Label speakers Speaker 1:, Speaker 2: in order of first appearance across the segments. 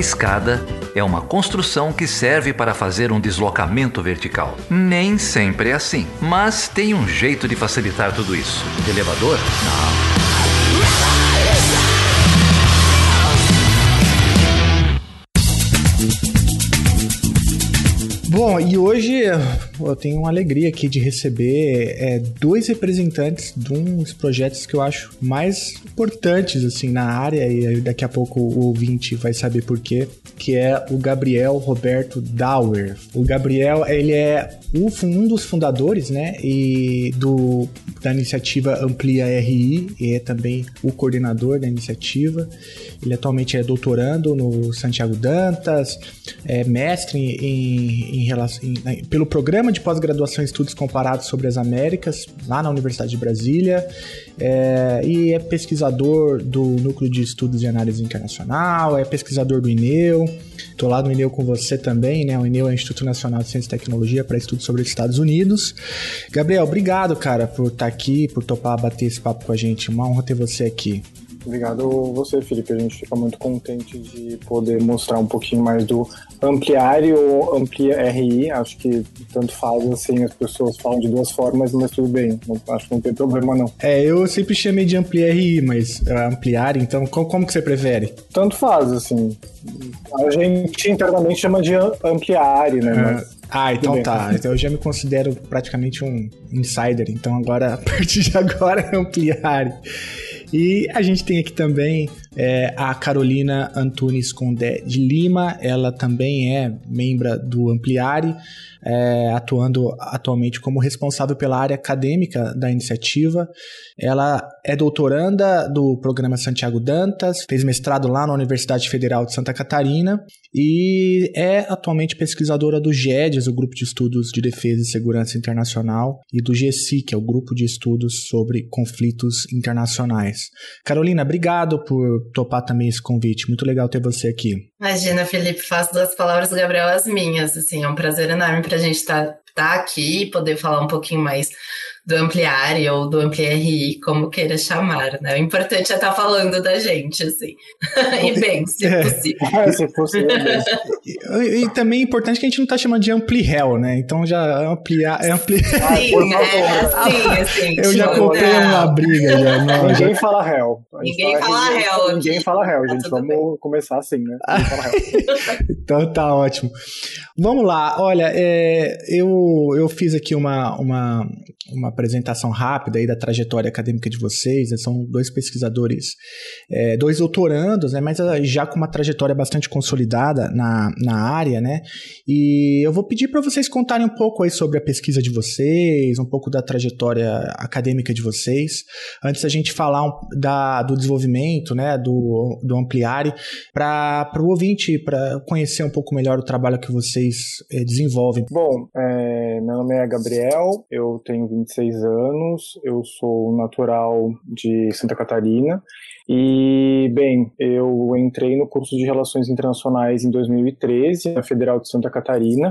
Speaker 1: escada é uma construção que serve para fazer um deslocamento vertical. Nem sempre é assim, mas tem um jeito de facilitar tudo isso. Elevador? Não.
Speaker 2: Bom, e hoje eu tenho uma alegria aqui de receber é, dois representantes de uns projetos que eu acho mais importantes assim na área e daqui a pouco o ouvinte vai saber por quê, que é o Gabriel Roberto Dauer. O Gabriel, ele é um dos fundadores, né, e do da iniciativa Amplia RI e é também o coordenador da iniciativa. Ele atualmente é doutorando no Santiago Dantas, é mestre em, em, em, pelo programa de pós-graduação em estudos comparados sobre as Américas lá na Universidade de Brasília é, e é pesquisador do Núcleo de Estudos e Análise Internacional, é pesquisador do INEU. Estou lá no INEU com você também, né? O INEU é o Instituto Nacional de Ciência e Tecnologia para Estudos sobre os Estados Unidos. Gabriel, obrigado, cara, por estar tá aqui, por topar bater esse papo com a gente. Uma honra ter você aqui.
Speaker 3: Obrigado você, Felipe. A gente fica muito contente de poder mostrar um pouquinho mais do Ampliare ou Amplia RI. Acho que tanto faz assim, as pessoas falam de duas formas, mas tudo bem. acho que não tem problema, não.
Speaker 2: É, eu sempre chamei de Amplia RI, mas uh, Ampliare, então como, que você prefere?
Speaker 3: Tanto faz, assim. A gente internamente chama de Ampliare, né?
Speaker 2: Uh, mas... Ah, então tá. Então eu já me considero praticamente um insider. Então agora, a partir de agora, é Ampliare. E a gente tem aqui também é, a Carolina Antunes Condé de Lima, ela também é membro do Ampliare, é, atuando atualmente como responsável pela área acadêmica da iniciativa. Ela é doutoranda do programa Santiago Dantas, fez mestrado lá na Universidade Federal de Santa Catarina e é atualmente pesquisadora do GEDES, o Grupo de Estudos de Defesa e Segurança Internacional, e do GESI, que é o Grupo de Estudos sobre Conflitos Internacionais. Carolina, obrigado por topar também esse convite. Muito legal ter você aqui.
Speaker 4: Imagina, Felipe, faço das palavras do Gabriel as minhas. Assim, é um prazer enorme para a gente estar tá, tá aqui e poder falar um pouquinho mais do Ampliare ou do AmpliRI, como queira chamar, né? O importante é estar tá falando da gente, assim. e bem, se é. possível. É, se possível
Speaker 2: e, e, também é importante que a gente não está chamando de AmpliHel, né? Então já ampliar... É ampli...
Speaker 4: Ah, Sim, é, assim, assim.
Speaker 2: Eu já comprei uma briga já.
Speaker 3: Não, ninguém já... fala Hell.
Speaker 4: Ninguém fala, fala
Speaker 3: Hell. Ninguém fala Hell, gente. Tá Vamos bem. começar assim, né?
Speaker 2: então tá ótimo. Vamos lá, olha, é, eu, eu fiz aqui uma, uma, uma apresentação rápida aí da trajetória acadêmica de vocês. Né? São dois pesquisadores, é, dois doutorandos, né? mas já com uma trajetória bastante consolidada na, na área, né? E eu vou pedir para vocês contarem um pouco aí sobre a pesquisa de vocês, um pouco da trajetória acadêmica de vocês, antes da gente falar um, da, do desenvolvimento, né? Do, do Ampliare, para o ouvinte, para conhecer um pouco melhor o trabalho que vocês é, desenvolvem.
Speaker 3: Bom, é, meu nome é Gabriel, eu tenho 26 anos, eu sou natural de Santa Catarina e, bem, eu entrei no curso de Relações Internacionais em 2013, na Federal de Santa Catarina,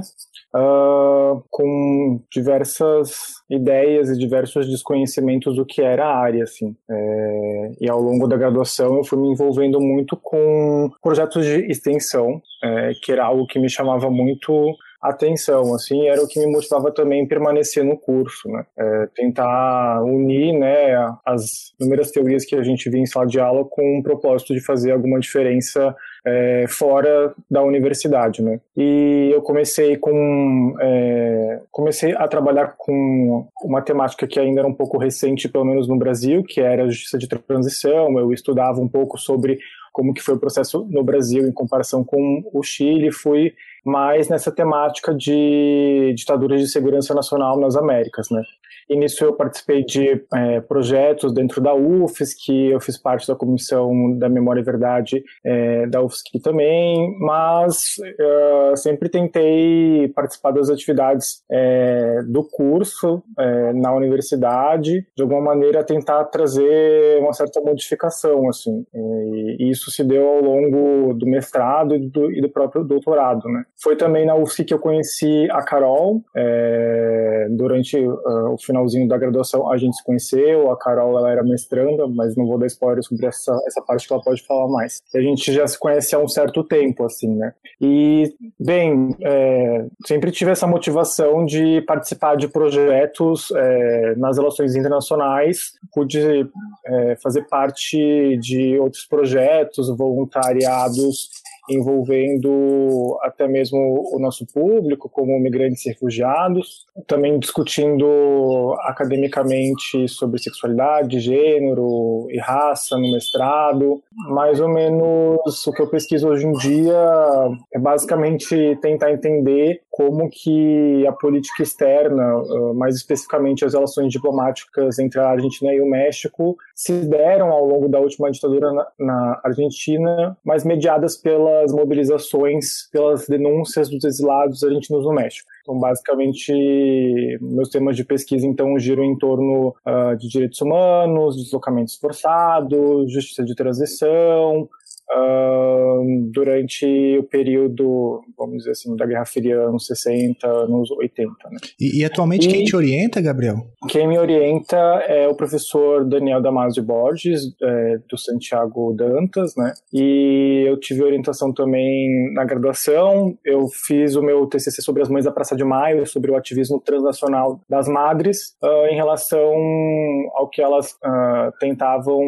Speaker 3: uh, com diversas ideias e diversos desconhecimentos do que era a área, assim. É, e ao longo da graduação eu fui me envolvendo muito com projetos de extensão, é, que era algo que me chamava muito atenção, assim, era o que me motivava também permanecer no curso, né? É, tentar unir, né, as inúmeras teorias que a gente via em sala de aula com o propósito de fazer alguma diferença é, fora da universidade, né? E eu comecei com é, comecei a trabalhar com uma temática que ainda era um pouco recente, pelo menos no Brasil, que era a justiça de transição. Eu estudava um pouco sobre como que foi o processo no Brasil em comparação com o Chile, fui mais nessa temática de ditaduras de segurança nacional nas Américas, né? E nisso eu participei de é, projetos dentro da UFSC, eu fiz parte da comissão da Memória e Verdade é, da UFSC também, mas uh, sempre tentei participar das atividades é, do curso é, na universidade, de alguma maneira tentar trazer uma certa modificação, assim. E isso se deu ao longo do mestrado e do, e do próprio doutorado, né? Foi também na UFSC que eu conheci a Carol é, durante uh, o final finalzinho da graduação a gente se conheceu, a Carol ela era mestranda, mas não vou dar spoiler sobre essa, essa parte que ela pode falar mais. A gente já se conhece há um certo tempo, assim, né? E, bem, é, sempre tive essa motivação de participar de projetos é, nas relações internacionais, pude é, fazer parte de outros projetos, voluntariados envolvendo até mesmo o nosso público, como migrantes e refugiados, também discutindo academicamente sobre sexualidade, gênero e raça no mestrado. Mais ou menos o que eu pesquiso hoje em dia é basicamente tentar entender como que a política externa, mais especificamente as relações diplomáticas entre a Argentina e o México, se deram ao longo da última ditadura na, Argentina, mas mediadas pelas mobilizações, pelas denúncias dos exilados argentinos no México. Então, basicamente, meus temas de pesquisa então giram em torno uh, de direitos humanos, deslocamentos forçados, justiça de transição, uh, durante o período, vamos dizer assim, da Guerra Fria, anos 60, anos 80. Né?
Speaker 2: E, e atualmente e quem te orienta, Gabriel?
Speaker 3: Quem me orienta é o professor Daniel Damasio Borges, é, do Santiago Dantas, né? E eu tive orientação também na graduação. Eu fiz o meu TCC sobre as mães da Praça de Maio, sobre o ativismo transnacional das madres, uh, em relação ao que elas uh, tentavam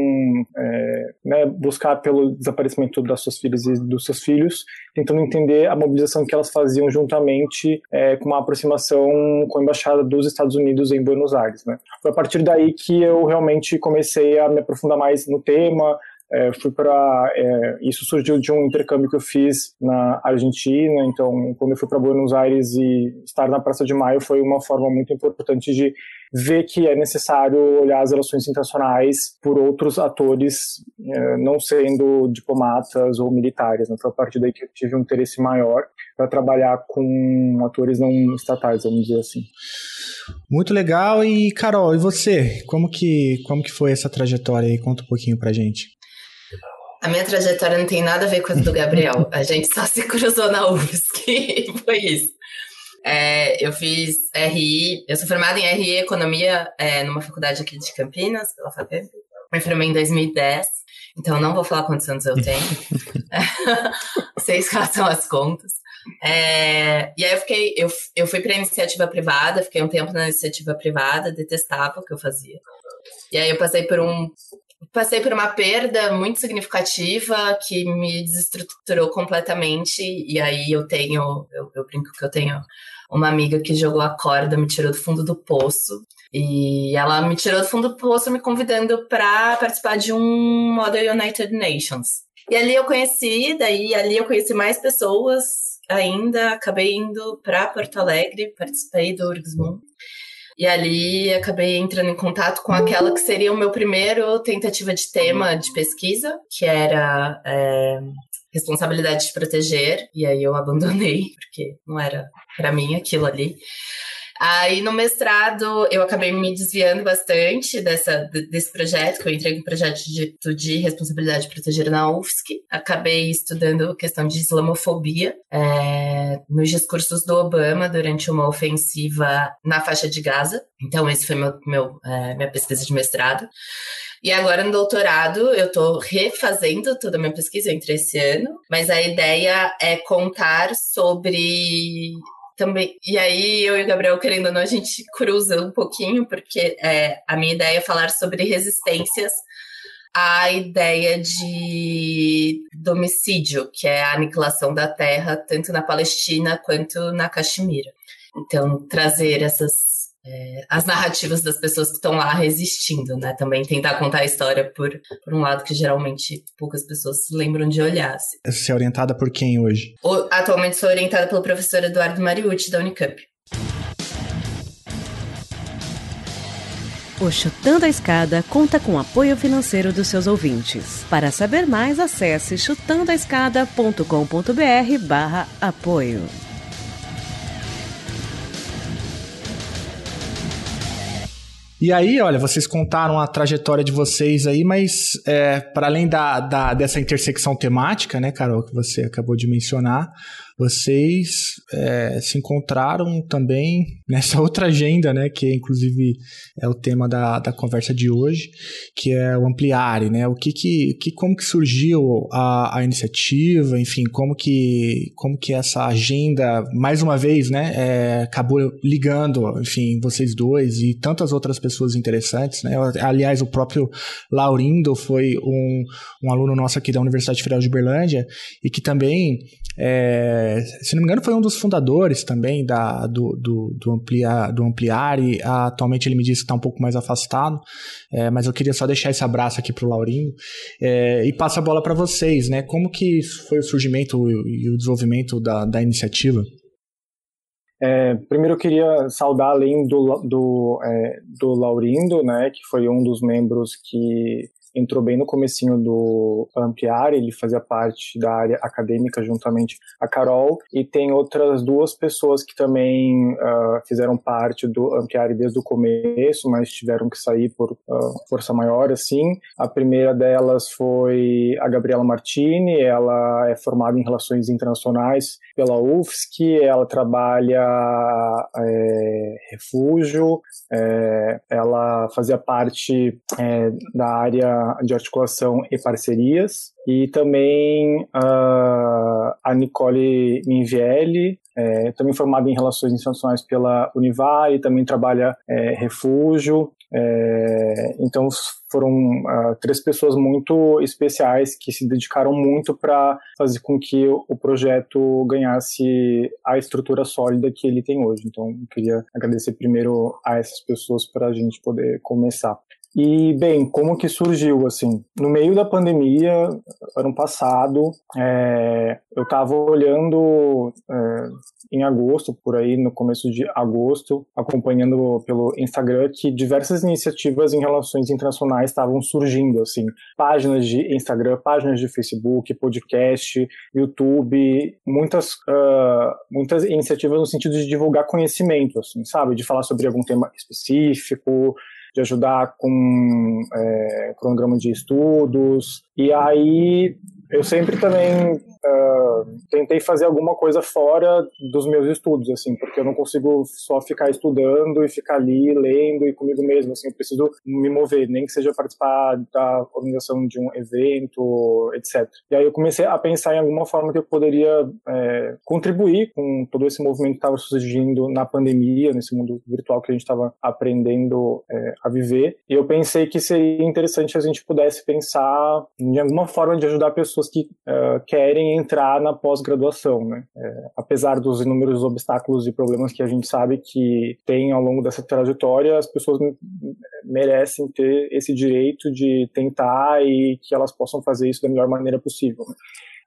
Speaker 3: é, né, buscar pelo desaparecimento desaparecimento das suas filhas e dos seus filhos, tentando entender a mobilização que elas faziam juntamente é, com uma aproximação com a embaixada dos Estados Unidos em Buenos Aires. Né? Foi a partir daí que eu realmente comecei a me aprofundar mais no tema, é, fui para é, isso surgiu de um intercâmbio que eu fiz na Argentina então quando eu fui para Buenos Aires e estar na Praça de Maio foi uma forma muito importante de ver que é necessário olhar as relações internacionais por outros atores é, não sendo diplomatas ou militares né? foi a partir daí que eu tive um interesse maior para trabalhar com atores não estatais vamos dizer assim.
Speaker 2: Muito legal. E Carol e você? Como que como que foi essa trajetória aí? Conta um pouquinho para gente
Speaker 4: a minha trajetória não tem nada a ver com a do Gabriel. A gente só se cruzou na UFSC foi isso. É, eu fiz RI, eu sou formada em RI Economia é, numa faculdade aqui de Campinas, pela FAPEMP. Me formei em 2010, então não vou falar quantos anos eu tenho. Vocês façam as contas. É, e aí eu fiquei, eu, eu fui para iniciativa privada, fiquei um tempo na iniciativa privada, detestava o que eu fazia. E aí eu passei por um passei por uma perda muito significativa que me desestruturou completamente. E aí eu tenho, eu, eu brinco que eu tenho uma amiga que jogou a corda, me tirou do fundo do poço. E ela me tirou do fundo do poço, me convidando para participar de um Model United Nations. E ali eu conheci, daí ali eu conheci mais pessoas ainda. Acabei indo para Porto Alegre, participei do Urgsmund. E ali acabei entrando em contato com aquela que seria o meu primeiro tentativa de tema de pesquisa, que era é, responsabilidade de proteger. E aí eu abandonei, porque não era para mim aquilo ali. Aí no mestrado eu acabei me desviando bastante dessa, desse projeto, que eu entrei no projeto de, de responsabilidade proteger na UFSC. Acabei estudando questão de islamofobia é, nos discursos do Obama durante uma ofensiva na faixa de Gaza. Então esse foi meu, meu é, minha pesquisa de mestrado. E agora no doutorado eu estou refazendo toda a minha pesquisa entre esse ano, mas a ideia é contar sobre também. E aí, eu e o Gabriel, querendo ou não, a gente cruza um pouquinho, porque é, a minha ideia é falar sobre resistências à ideia de domicídio, que é a aniquilação da terra, tanto na Palestina quanto na Caxemira. Então, trazer essas é, as narrativas das pessoas que estão lá resistindo, né? Também tentar contar a história por, por um lado que geralmente poucas pessoas se lembram de olhar. Assim.
Speaker 2: Você é orientada por quem hoje?
Speaker 4: O, atualmente sou orientada pelo professor Eduardo Mariucci, da Unicamp.
Speaker 5: O Chutando a Escada conta com apoio financeiro dos seus ouvintes. Para saber mais, acesse chutandoaescada.com.br barra apoio.
Speaker 2: E aí, olha, vocês contaram a trajetória de vocês aí, mas é, para além da, da, dessa intersecção temática, né, Carol, que você acabou de mencionar, vocês é, se encontraram também nessa outra agenda, né, que inclusive é o tema da, da conversa de hoje, que é o Ampliare, né? O que que, que como que surgiu a, a iniciativa, enfim, como que como que essa agenda mais uma vez, né, é, acabou ligando, enfim, vocês dois e tantas outras pessoas interessantes, né? Aliás, o próprio Laurindo foi um, um aluno nosso aqui da Universidade Federal de Uberlândia e que também, é, se não me engano, foi um dos fundadores também da, do, do, do, ampliar, do e atualmente ele me disse que está um pouco mais afastado, é, mas eu queria só deixar esse abraço aqui para o Laurindo é, e passo a bola para vocês, né? Como que foi o surgimento e o desenvolvimento da, da iniciativa?
Speaker 3: É, primeiro eu queria saudar além do, do, é, do Laurindo, né, que foi um dos membros que entrou bem no comecinho do Ampliar, ele fazia parte da área acadêmica juntamente a Carol, e tem outras duas pessoas que também uh, fizeram parte do Ampliar desde o começo, mas tiveram que sair por uh, força maior, assim. A primeira delas foi a Gabriela Martini, ela é formada em Relações Internacionais pela UFSC, ela trabalha é, refúgio, é, ela fazia parte é, da área de articulação e parcerias, e também uh, a Nicole Minvielli, é, também formada em Relações Internacionais pela Univai, também trabalha é, refúgio, é, então foram uh, três pessoas muito especiais que se dedicaram muito para fazer com que o projeto ganhasse a estrutura sólida que ele tem hoje. Então, eu queria agradecer primeiro a essas pessoas para a gente poder começar. E, bem, como que surgiu, assim? No meio da pandemia, ano passado, é, eu estava olhando é, em agosto, por aí, no começo de agosto, acompanhando pelo Instagram, que diversas iniciativas em relações internacionais estavam surgindo, assim. Páginas de Instagram, páginas de Facebook, podcast, YouTube, muitas, uh, muitas iniciativas no sentido de divulgar conhecimento, assim, sabe? De falar sobre algum tema específico, de ajudar com é, cronograma de estudos. E aí eu sempre também uh, tentei fazer alguma coisa fora dos meus estudos, assim, porque eu não consigo só ficar estudando e ficar ali lendo e comigo mesmo, assim, eu preciso me mover, nem que seja participar da organização de um evento, etc. E aí eu comecei a pensar em alguma forma que eu poderia é, contribuir com todo esse movimento que estava surgindo na pandemia, nesse mundo virtual que a gente estava aprendendo é, a viver. E eu pensei que seria interessante a gente pudesse pensar em alguma forma de ajudar pessoas que uh, querem entrar na pós-graduação, né? É, apesar dos inúmeros obstáculos e problemas que a gente sabe que tem ao longo dessa trajetória, as pessoas merecem ter esse direito de tentar e que elas possam fazer isso da melhor maneira possível. Né?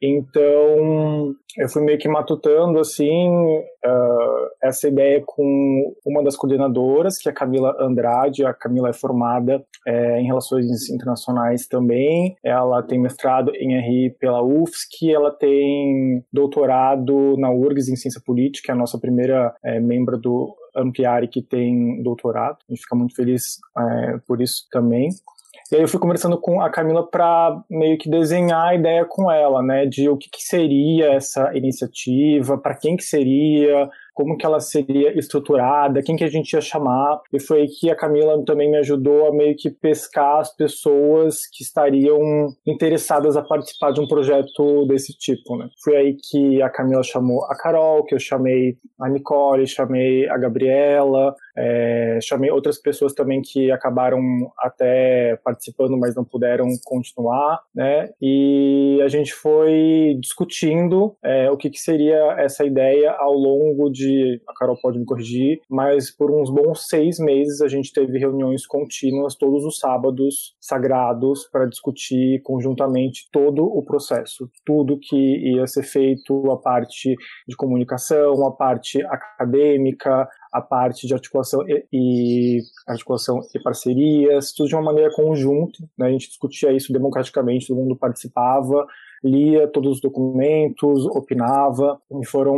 Speaker 3: Então, eu fui meio que matutando, assim, uh, essa ideia com uma das coordenadoras, que é a Camila Andrade. A Camila é formada é, em Relações Internacionais também. Ela tem mestrado em RI pela UFSC, ela tem doutorado na URGS em Ciência Política, é a nossa primeira é, do Ampliare que tem doutorado. A gente fica muito feliz é, por isso também. E aí eu fui conversando com a Camila para meio que desenhar a ideia com ela, né, de o que, que seria essa iniciativa, para quem que seria, como que ela seria estruturada, quem que a gente ia chamar. E foi aí que a Camila também me ajudou a meio que pescar as pessoas que estariam interessadas a participar de um projeto desse tipo, né? Foi aí que a Camila chamou a Carol, que eu chamei a Nicole, chamei a Gabriela, é, chamei outras pessoas também que acabaram até participando, mas não puderam continuar, né? E a gente foi discutindo é, o que, que seria essa ideia ao longo de a Carol pode me corrigir, mas por uns bons seis meses a gente teve reuniões contínuas todos os sábados sagrados para discutir conjuntamente todo o processo, tudo que ia ser feito, a parte de comunicação, a parte acadêmica, a parte de articulação e, e, articulação e parcerias, tudo de uma maneira conjunta. Né? A gente discutia isso democraticamente, todo mundo participava lia todos os documentos, opinava, e foram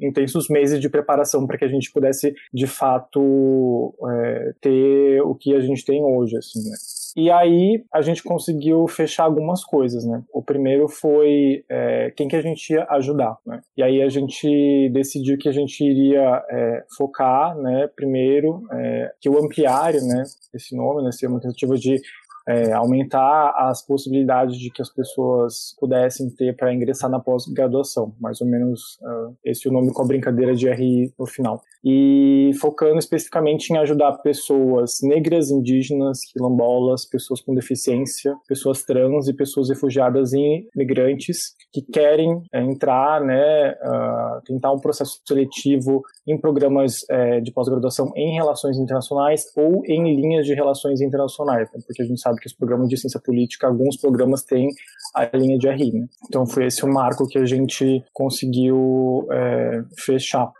Speaker 3: intensos meses de preparação para que a gente pudesse, de fato, é, ter o que a gente tem hoje, assim, né? E aí a gente conseguiu fechar algumas coisas, né? O primeiro foi é, quem que a gente ia ajudar, né? E aí a gente decidiu que a gente iria é, focar, né? Primeiro é, que o ampliário, né? Esse nome, né? Seria uma tentativa de é, aumentar as possibilidades de que as pessoas pudessem ter para ingressar na pós-graduação, mais ou menos uh, esse é o nome com a brincadeira de RI no final. E focando especificamente em ajudar pessoas negras, indígenas, quilombolas, pessoas com deficiência, pessoas trans e pessoas refugiadas e migrantes que querem é, entrar, né, uh, tentar um processo seletivo em programas é, de pós-graduação em relações internacionais ou em linhas de relações internacionais, né, porque a gente sabe sabe que os programas de ciência política, alguns programas têm a linha de RI. Né? Então foi esse o marco que a gente conseguiu é, fechar.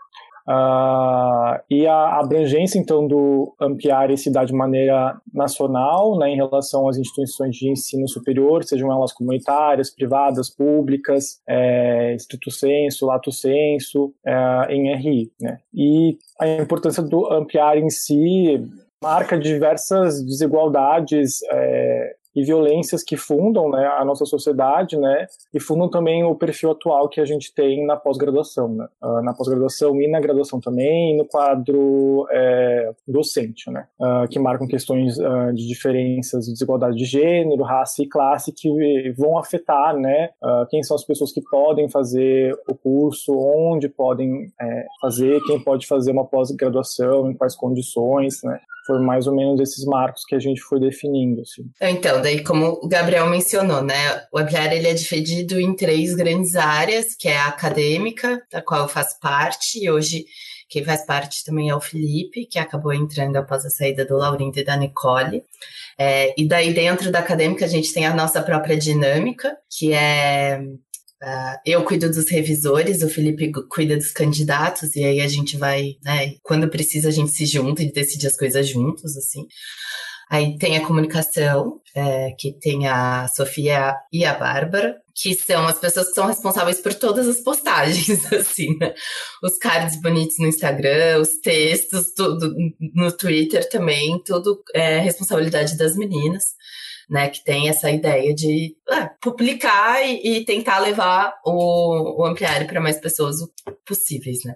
Speaker 3: Uh, e a abrangência, então, do ampliar esse dá de maneira nacional, né, em relação às instituições de ensino superior, sejam elas comunitárias, privadas, públicas, é, Instituto Senso, Lato Senso, é, em RI. Né. E a importância do ampliar em si marca diversas desigualdades é, e violências que fundam né, a nossa sociedade, né, e fundam também o perfil atual que a gente tem na pós-graduação, né, uh, na pós-graduação e na graduação também, e no quadro é, docente, né, uh, que marcam questões uh, de diferenças de desigualdade de gênero, raça e classe que vão afetar, né, quem são as pessoas que podem fazer o curso, onde podem é, fazer, quem pode fazer uma pós-graduação, em quais condições, né, foi mais ou menos esses marcos que a gente foi definindo. Assim.
Speaker 4: Então, daí como o Gabriel mencionou, né, o Apiar ele é dividido em três grandes áreas, que é a acadêmica, da qual eu faço parte, e hoje quem faz parte também é o Felipe, que acabou entrando após a saída do Laurindo e da Nicole. É, e daí dentro da acadêmica a gente tem a nossa própria dinâmica, que é Uh, eu cuido dos revisores, o Felipe cuida dos candidatos, e aí a gente vai, né? Quando precisa, a gente se junta e decide as coisas juntos, assim. Aí tem a comunicação, é, que tem a Sofia e a Bárbara, que são as pessoas que são responsáveis por todas as postagens, assim, né? Os cards bonitos no Instagram, os textos, tudo no Twitter também, tudo é responsabilidade das meninas né, que tem essa ideia de é, publicar e, e, tentar levar o, o ampliário para mais pessoas possíveis, né.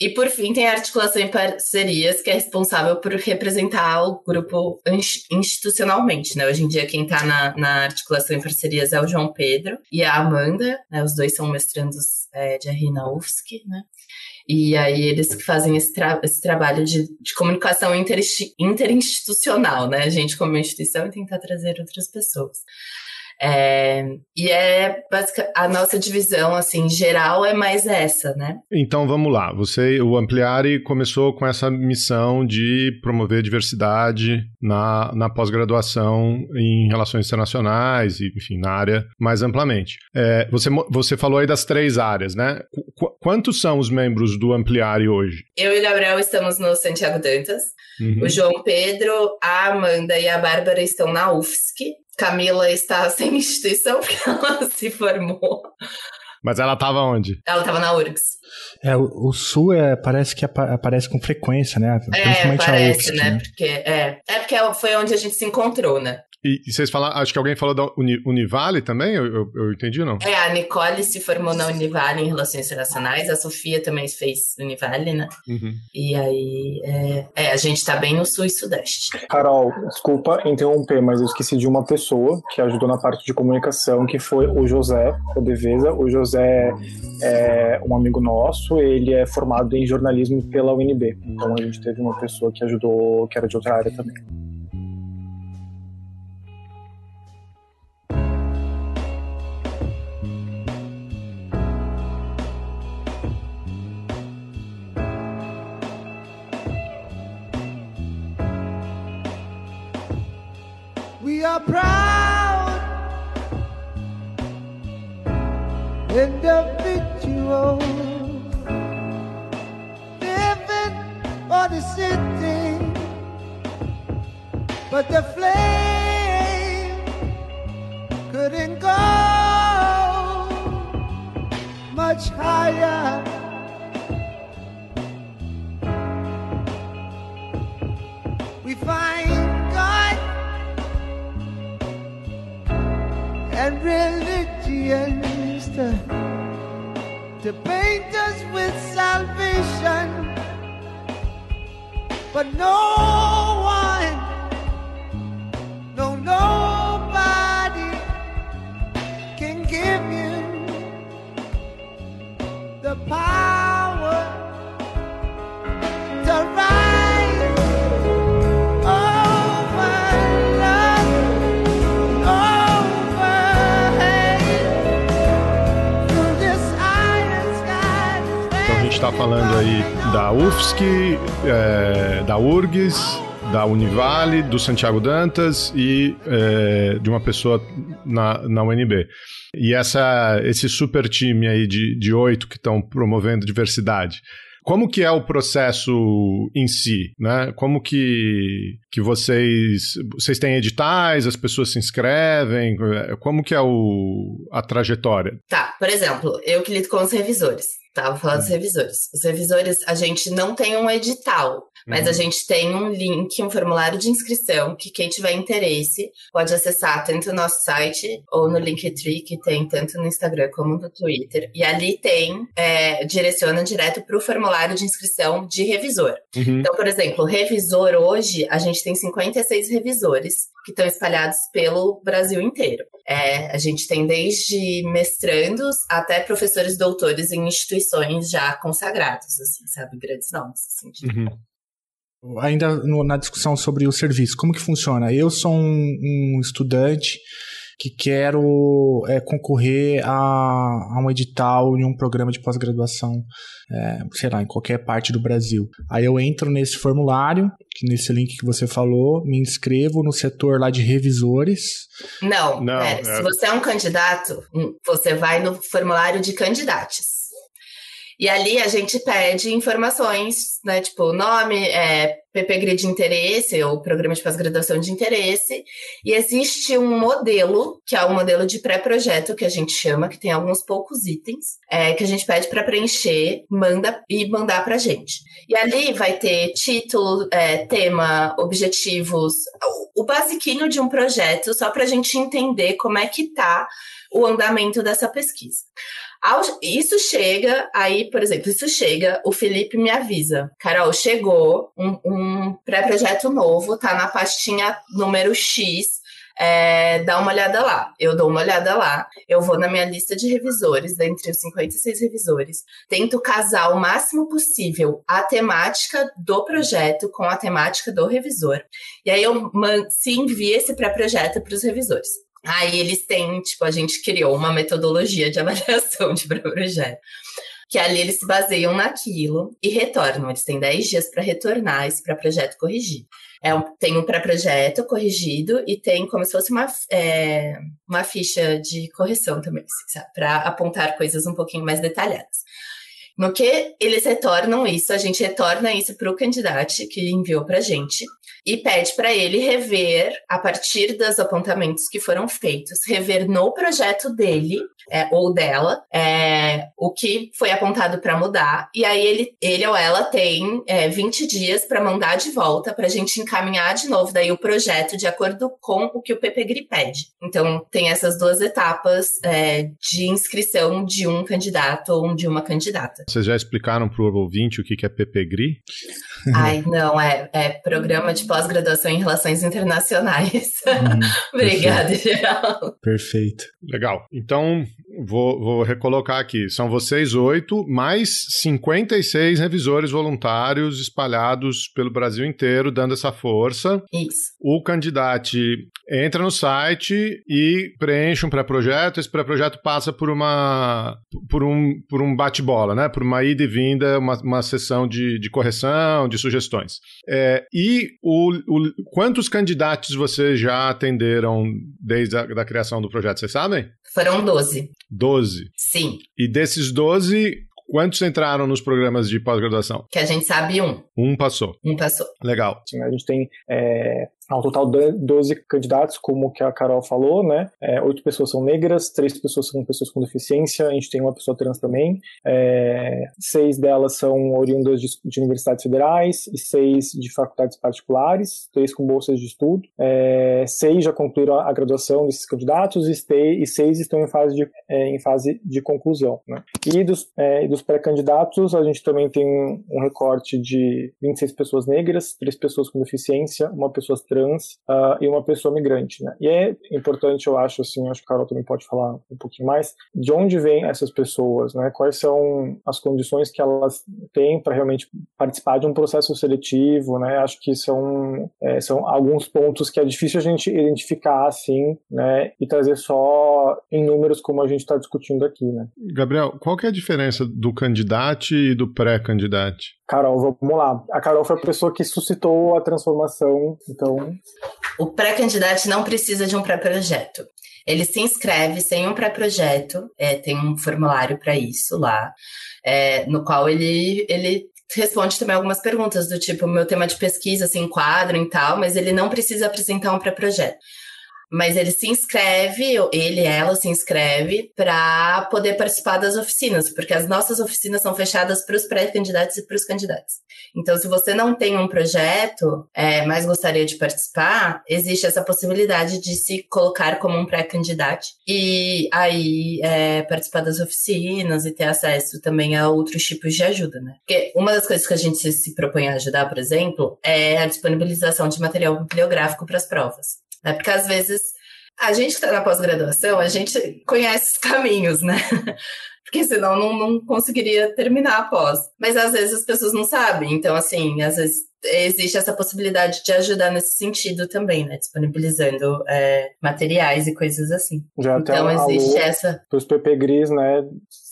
Speaker 4: E por fim tem a articulação em parcerias, que é responsável por representar o grupo institucionalmente, né? Hoje em dia quem está na, na, articulação em parcerias é o João Pedro e a Amanda, né? Os dois são mestrandos é, de RI na UFSC, né? E aí eles que fazem esse, tra esse trabalho de, de comunicação inter interinstitucional, né? A gente como instituição e tentar trazer outras pessoas. É, e é basicamente a nossa divisão assim geral é mais essa, né?
Speaker 6: Então vamos lá. Você, o Ampliare começou com essa missão de promover diversidade na, na pós-graduação em relações internacionais e, enfim, na área mais amplamente. É, você, você falou aí das três áreas, né? Qu quantos são os membros do Ampliare hoje?
Speaker 4: Eu e o Gabriel estamos no Santiago Dantas. Uhum. O João Pedro, a Amanda e a Bárbara estão na UFSC. Camila está sem instituição porque ela se formou.
Speaker 6: Mas ela estava onde?
Speaker 4: Ela estava na URGS.
Speaker 2: É, o, o Sul é, parece que aparece com frequência, né?
Speaker 4: É, parece, UFSC, né? né? Porque, é, é porque foi onde a gente se encontrou, né?
Speaker 6: E, e, vocês falaram, acho que alguém falou da Uni, Univale também, eu, eu, eu, entendi, não?
Speaker 4: É, a Nicole se formou na Univale em Relações Internacionais, a Sofia também fez Univale, né? Uhum. E aí, é, é, a gente tá bem no sul e sudeste.
Speaker 3: Carol, desculpa interromper, mas eu esqueci de uma pessoa que ajudou na parte de comunicação, que foi o José Deveza. O José é um amigo nosso, ele é formado em jornalismo pela UNB. Então a gente teve uma pessoa que ajudou, que era de outra área também. Are proud individuals living for the city, but the flame couldn't go.
Speaker 7: much higher. And to, to paint us with salvation, but no one, no, nobody can give you the power
Speaker 6: está falando aí da UFSC, é, da URGS, da Univale, do Santiago Dantas e é, de uma pessoa na, na UNB. E essa, esse super time aí de, de oito que estão promovendo diversidade. Como que é o processo em si, né? Como que, que vocês vocês têm editais, as pessoas se inscrevem, como que é o, a trajetória?
Speaker 4: Tá, por exemplo, eu que lido com os revisores, tá? Vou falar dos revisores. Os revisores, a gente não tem um edital, mas
Speaker 6: Uhum.
Speaker 4: a gente tem um link, um formulário de inscrição que quem tiver interesse pode acessar tanto no nosso site ou no Linktree, que tem tanto no Instagram como no Twitter. E ali tem, é, direciona direto para o formulário de inscrição de revisor.
Speaker 6: Uhum.
Speaker 4: Então, por exemplo, revisor hoje, a gente tem 56 revisores que estão espalhados pelo Brasil inteiro. É, a gente tem desde mestrandos até professores doutores em instituições já consagrados, assim, sabe? Grandes nomes. Assim, de-
Speaker 6: Uhum.
Speaker 2: Ainda no- na discussão sobre o serviço, como que funciona? Eu sou um, um estudante que quero é, concorrer a, a um edital em um programa de pós-graduação, é, sei lá, em qualquer parte do Brasil. Aí eu entro nesse formulário, que nesse link que você falou, me inscrevo no setor lá de revisores.
Speaker 4: Não,
Speaker 6: Não, é-
Speaker 4: se você é um candidato, hum, você vai no formulário de candidatos. E ali a gente pede informações, né? Tipo, nome, é, PP Grid de interesse, ou programa de pós-graduação de interesse. E existe um modelo, que é o modelo de pré-projeto, que a gente chama, que tem alguns poucos itens, é, que a gente pede para preencher, manda e mandar pra gente. E ali vai ter título, é, tema, objetivos, o- o basiquinho de um projeto, só para a gente entender como é que tá o andamento dessa pesquisa. Isso chega, aí, por exemplo, isso chega, o Felipe me avisa. Carol, chegou um, um pré-projeto novo, tá na pastinha número X, é, dá uma olhada lá. Eu dou uma olhada lá, eu vou na minha lista de revisores, dentre os 56 revisores, tento casar o máximo possível a temática do projeto com a temática do revisor. E aí eu se envia esse pré-projeto para os revisores. Aí eles têm, tipo, a gente criou uma metodologia de avaliação de projeto. Que ali eles se baseiam naquilo e retornam. Eles têm 10 dias para retornar esse pré-projeto corrigido. É tem um pré-projeto corrigido e tem como se fosse uma, é, uma ficha de correção também, para apontar coisas um pouquinho mais detalhadas. No que eles retornam isso, a gente retorna isso para o candidato que enviou para a gente e pede para ele rever, a partir dos apontamentos que foram feitos, rever no projeto dele é, ou dela é, o que foi apontado para mudar. E aí ele, ele ou ela tem é, 20 dias para mandar de volta para a gente encaminhar de novo daí o projeto de acordo com o que o PPGRI pede. Então tem essas duas etapas é, de inscrição de um candidato ou de uma candidata.
Speaker 6: Vocês já explicaram para o ouvinte o que é PPGRI?
Speaker 4: Ai, não, é, é programa de pós-graduação em relações internacionais. Obrigada, geral.
Speaker 2: Perfeito.
Speaker 6: Legal. Então, vou, vou recolocar aqui. São vocês oito, mais 56 revisores voluntários espalhados pelo Brasil inteiro, dando essa força.
Speaker 4: Isso.
Speaker 6: O candidato entra no site e preenche um pré-projeto. Esse pré-projeto passa por uma por um, por um bate-bola, né? Por uma ida e vinda, uma, uma sessão de, de correção, de sugestões. É, e o, o- quantos candidatos vocês já atenderam desde a da criação do projeto? Vocês sabem?
Speaker 4: Foram 12.
Speaker 6: 12.
Speaker 4: Sim,
Speaker 6: E desses 12, quantos entraram nos programas de pós-graduação?
Speaker 4: que a gente sabe um.
Speaker 6: Um passou.
Speaker 4: Um passou.
Speaker 6: Legal.
Speaker 3: A gente tem é, ao total de 12 candidatos, como que a Carol falou, né? É, oito pessoas são negras, três pessoas são pessoas com deficiência, a gente tem uma pessoa trans também. É, seis delas são oriundas de, de, universidades federais e seis de faculdades particulares, três com bolsas de estudo. É, seis já concluíram a graduação desses candidatos e, stay, e seis estão em fase de, é, em fase de conclusão. Né? E dos, é, dos pré-candidatos, a gente também tem um recorte de 26 pessoas negras, três pessoas com deficiência, uma pessoa trans uh, e uma pessoa migrante, né? E é importante, eu acho, assim, acho que a Carol também pode falar um pouquinho mais, de onde vêm essas pessoas, né? Quais são as condições que elas têm para realmente participar de um processo seletivo, né? Acho que são, é, são alguns pontos que é difícil a gente identificar, assim, né? E trazer só em números como a gente está discutindo aqui, né?
Speaker 6: Gabriel, qual que é a diferença do candidato e do pré-candidato?
Speaker 3: Carol, vamos lá. A Carol foi a pessoa que suscitou a transformação, então.
Speaker 4: O pré-candidato não precisa de um pré-projeto. Ele se inscreve sem um pré-projeto, é, tem um formulário para isso lá, é, no qual ele, ele responde também algumas perguntas do tipo, meu tema de pesquisa se enquadra em tal, mas ele não precisa apresentar um pré-projeto mas ele se inscreve, ele, ela se inscreve para poder participar das oficinas, porque as nossas oficinas são fechadas para os pré-candidatos e para os candidatos. Então, se você não tem um projeto, é, mas gostaria de participar, existe essa possibilidade de se colocar como um pré-candidato e aí é, participar das oficinas e ter acesso também a outros tipos de ajuda, né? Porque uma das coisas que a gente se propõe a ajudar, por exemplo, é a disponibilização de material bibliográfico para as provas. Né? Porque às vezes a gente que está na pós-graduação, a gente conhece os caminhos, né? Porque senão não, não conseguiria terminar a pós. Mas às vezes as pessoas não sabem. Então, assim, às vezes existe essa possibilidade de ajudar nesse sentido também, né? Disponibilizando é, materiais e coisas assim.
Speaker 3: Já
Speaker 4: então existe essa.
Speaker 3: Para os PP Gris, né?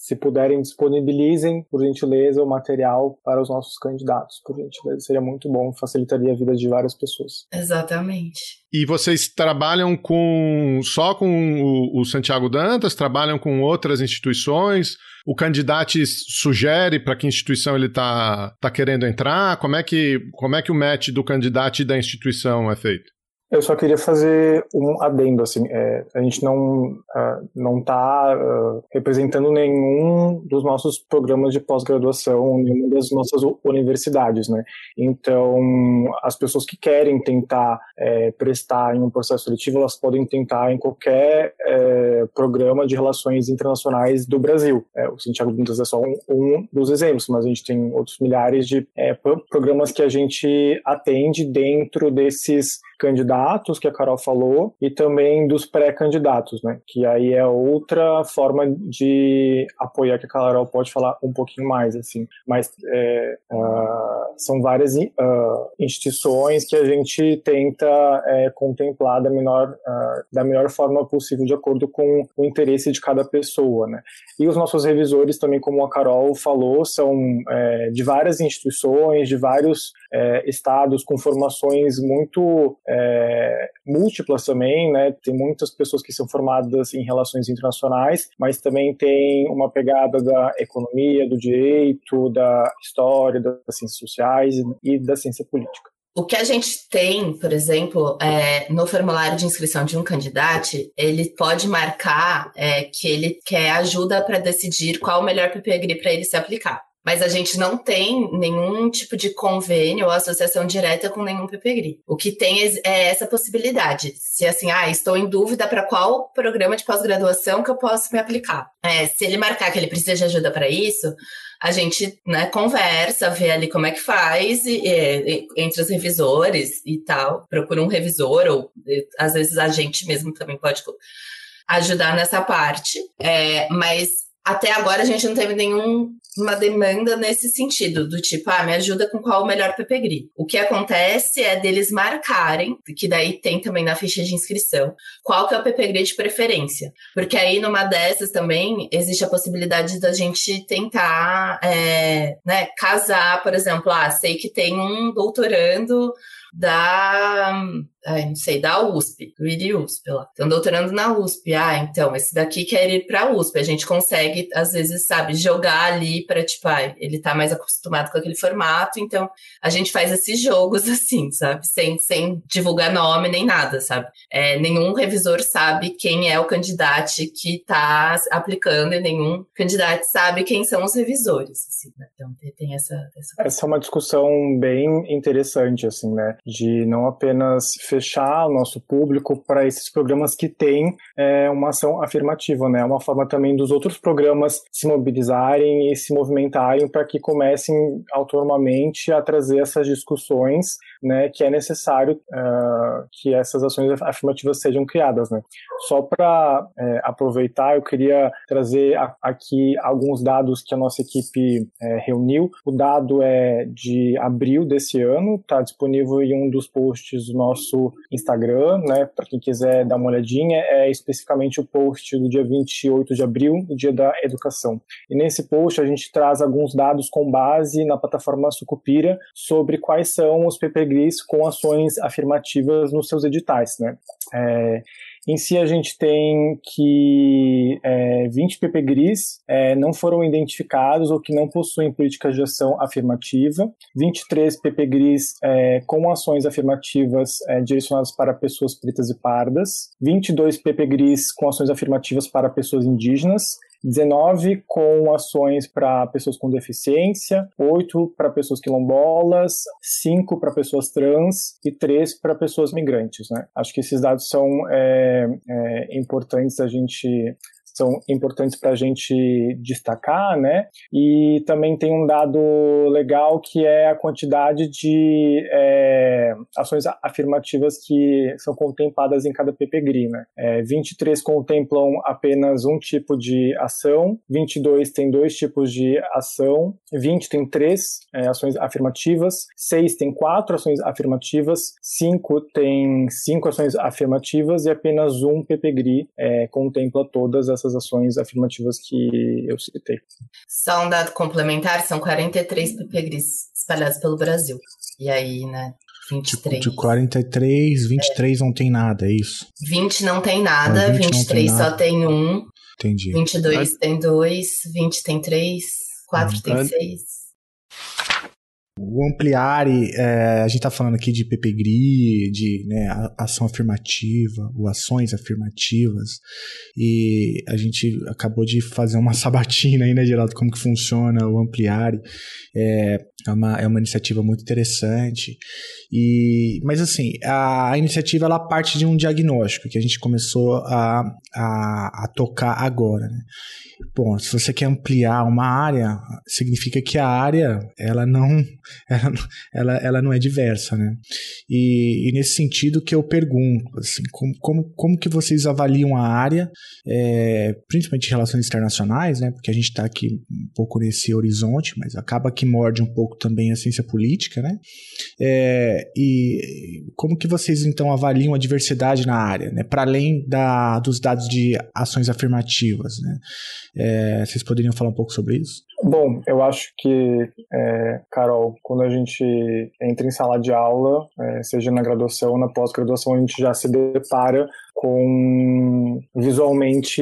Speaker 3: Se puderem, disponibilizem, por gentileza, o material para os nossos candidatos, por gentileza. Seria muito bom, facilitaria a vida de várias pessoas.
Speaker 4: Exatamente.
Speaker 6: E vocês trabalham com só com o, o Santiago Dantas? Trabalham com outras instituições? O candidato sugere para que instituição ele está tá querendo entrar? Como é, que, como é que o match do candidato e da instituição é feito?
Speaker 3: Eu só queria fazer um adendo, assim, é, a gente não uh, não está uh, representando nenhum dos nossos programas de pós-graduação, nenhuma das nossas universidades, né? Então, as pessoas que querem tentar é, prestar em um processo seletivo, elas podem tentar em qualquer é, programa de relações internacionais do Brasil. É, o Santiago Buntas é só um, um, dos exemplos, mas a gente tem outros milhares de é, programas que a gente atende dentro desses candidatos que a Carol falou e também dos pré-candidatos, né? Que aí é outra forma de apoiar que a Carol pode falar um pouquinho mais, assim. Mas é, uh, são várias uh, instituições que a gente tenta é, contemplar da melhor, uh, da melhor forma possível, de acordo com o interesse de cada pessoa, né? E os nossos revisores também, como a Carol falou, são é, de várias instituições, de vários é, estados com formações muito é, múltiplas também, né? Tem muitas pessoas que são formadas em relações internacionais, mas também tem uma pegada da economia, do direito, da história, das ciências sociais e da ciência política.
Speaker 4: O que a gente tem, por exemplo, é, no formulário de inscrição de um candidato, ele pode marcar é, que ele quer ajuda para decidir qual o melhor PPGRI para ele se aplicar mas a gente não tem nenhum tipo de convênio ou associação direta com nenhum PPGRI. O que tem é essa possibilidade. Se assim, ah, estou em dúvida para qual programa de pós-graduação que eu posso me aplicar. É, se ele marcar que ele precisa de ajuda para isso, a gente né, conversa, vê ali como é que faz, e, e, entre os revisores e tal, procura um revisor, ou às vezes a gente mesmo também pode ajudar nessa parte. É, mas até agora a gente não teve nenhuma demanda nesse sentido, do tipo, ah, me ajuda com qual o melhor PPGRI. O que acontece é deles marcarem, que daí tem também na ficha de inscrição, qual que é o PPGRI de preferência. Porque aí numa dessas também existe a possibilidade da gente tentar é, né, casar, por exemplo, ah, sei que tem um doutorando da ai, não sei, da USP, do IRI USP lá. Estão doutorando na USP. Ah, então, esse daqui quer ir para a USP. A gente consegue, às vezes, sabe, jogar ali para, tipo, ah, ele tá mais acostumado com aquele formato, então a gente faz esses jogos assim, sabe? Sem, sem divulgar nome nem nada, sabe? É, nenhum revisor sabe quem é o candidato que tá aplicando e nenhum candidato sabe quem são os revisores, assim, né? Então tem essa, essa...
Speaker 3: Essa é uma discussão bem interessante, assim, né? De não apenas fechar o nosso público para esses programas que têm é, uma ação afirmativa, né? É uma forma também dos outros programas se mobilizarem e se movimentarem para que comecem autonomamente a trazer essas discussões, né? Que é necessário uh, que essas ações afirmativas sejam criadas, né? Só para é, aproveitar, eu queria trazer a, aqui alguns dados que a nossa equipe é, reuniu. O dado é de abril desse ano, está disponível em um dos posts do nosso Instagram, né? Para quem quiser dar uma olhadinha, é especificamente o post do dia 28 de abril, dia da educação. E nesse post a gente traz alguns dados com base na plataforma Sucupira sobre quais são os PPGRIs com ações afirmativas nos seus editais, né? É, em si, a gente tem que é, 20 PPGRIs é, não foram identificados ou que não possuem políticas de ação afirmativa, 23 PPGRIs é, com ações afirmativas é, direcionadas para pessoas pretas e pardas, 22 PPGRIs com ações afirmativas para pessoas indígenas, 19 com ações para pessoas com deficiência, 8 para pessoas quilombolas, 5 para pessoas trans e 3 para pessoas migrantes. Né? Acho que esses dados são é, é, importantes a gente são importantes para a gente destacar, né? E também tem um dado legal que é a quantidade de é, ações afirmativas que são contempladas em cada PPGRI, né? É, 23 contemplam apenas um tipo de ação, 22 tem dois tipos de ação, 20 tem três é, ações afirmativas, 6 tem quatro ações afirmativas, 5 tem cinco ações afirmativas e apenas um PPGRI é, contempla todas as essas ações afirmativas que eu citei.
Speaker 4: Só um dado complementar, são 43 PPGRIs espalhados pelo Brasil. E aí, né, 23.
Speaker 2: De 43, 23 é. não tem nada, é isso?
Speaker 4: 20 não tem nada, ah, 23 tem só nada. tem um.
Speaker 2: Entendi.
Speaker 4: 22 ah. tem dois, 20 tem três, 4 ah. tem seis.
Speaker 2: O Ampliare, é, a gente está falando aqui de PPGRI, de né, ação afirmativa, ou ações afirmativas, e a gente acabou de fazer uma sabatina aí, né, Geraldo, como que funciona o Ampliare. É, é, uma, é uma iniciativa muito interessante, e, mas assim, a, a iniciativa ela parte de um diagnóstico que a gente começou a, a, a tocar agora, né? Bom, se você quer ampliar uma área, significa que a área ela não, ela, ela, ela não é diversa, né? E, e nesse sentido que eu pergunto, assim, como, como, como que vocês avaliam a área, é, principalmente relações internacionais, né? Porque a gente está aqui um pouco nesse horizonte, mas acaba que morde um pouco também a ciência política, né? É, e como que vocês então avaliam a diversidade na área, né? Para além da, dos dados de ações afirmativas, né? É, vocês poderiam falar um pouco sobre isso?
Speaker 3: Bom, eu acho que, é, Carol, quando a gente entra em sala de aula, é, seja na graduação ou na pós-graduação, a gente já se depara com visualmente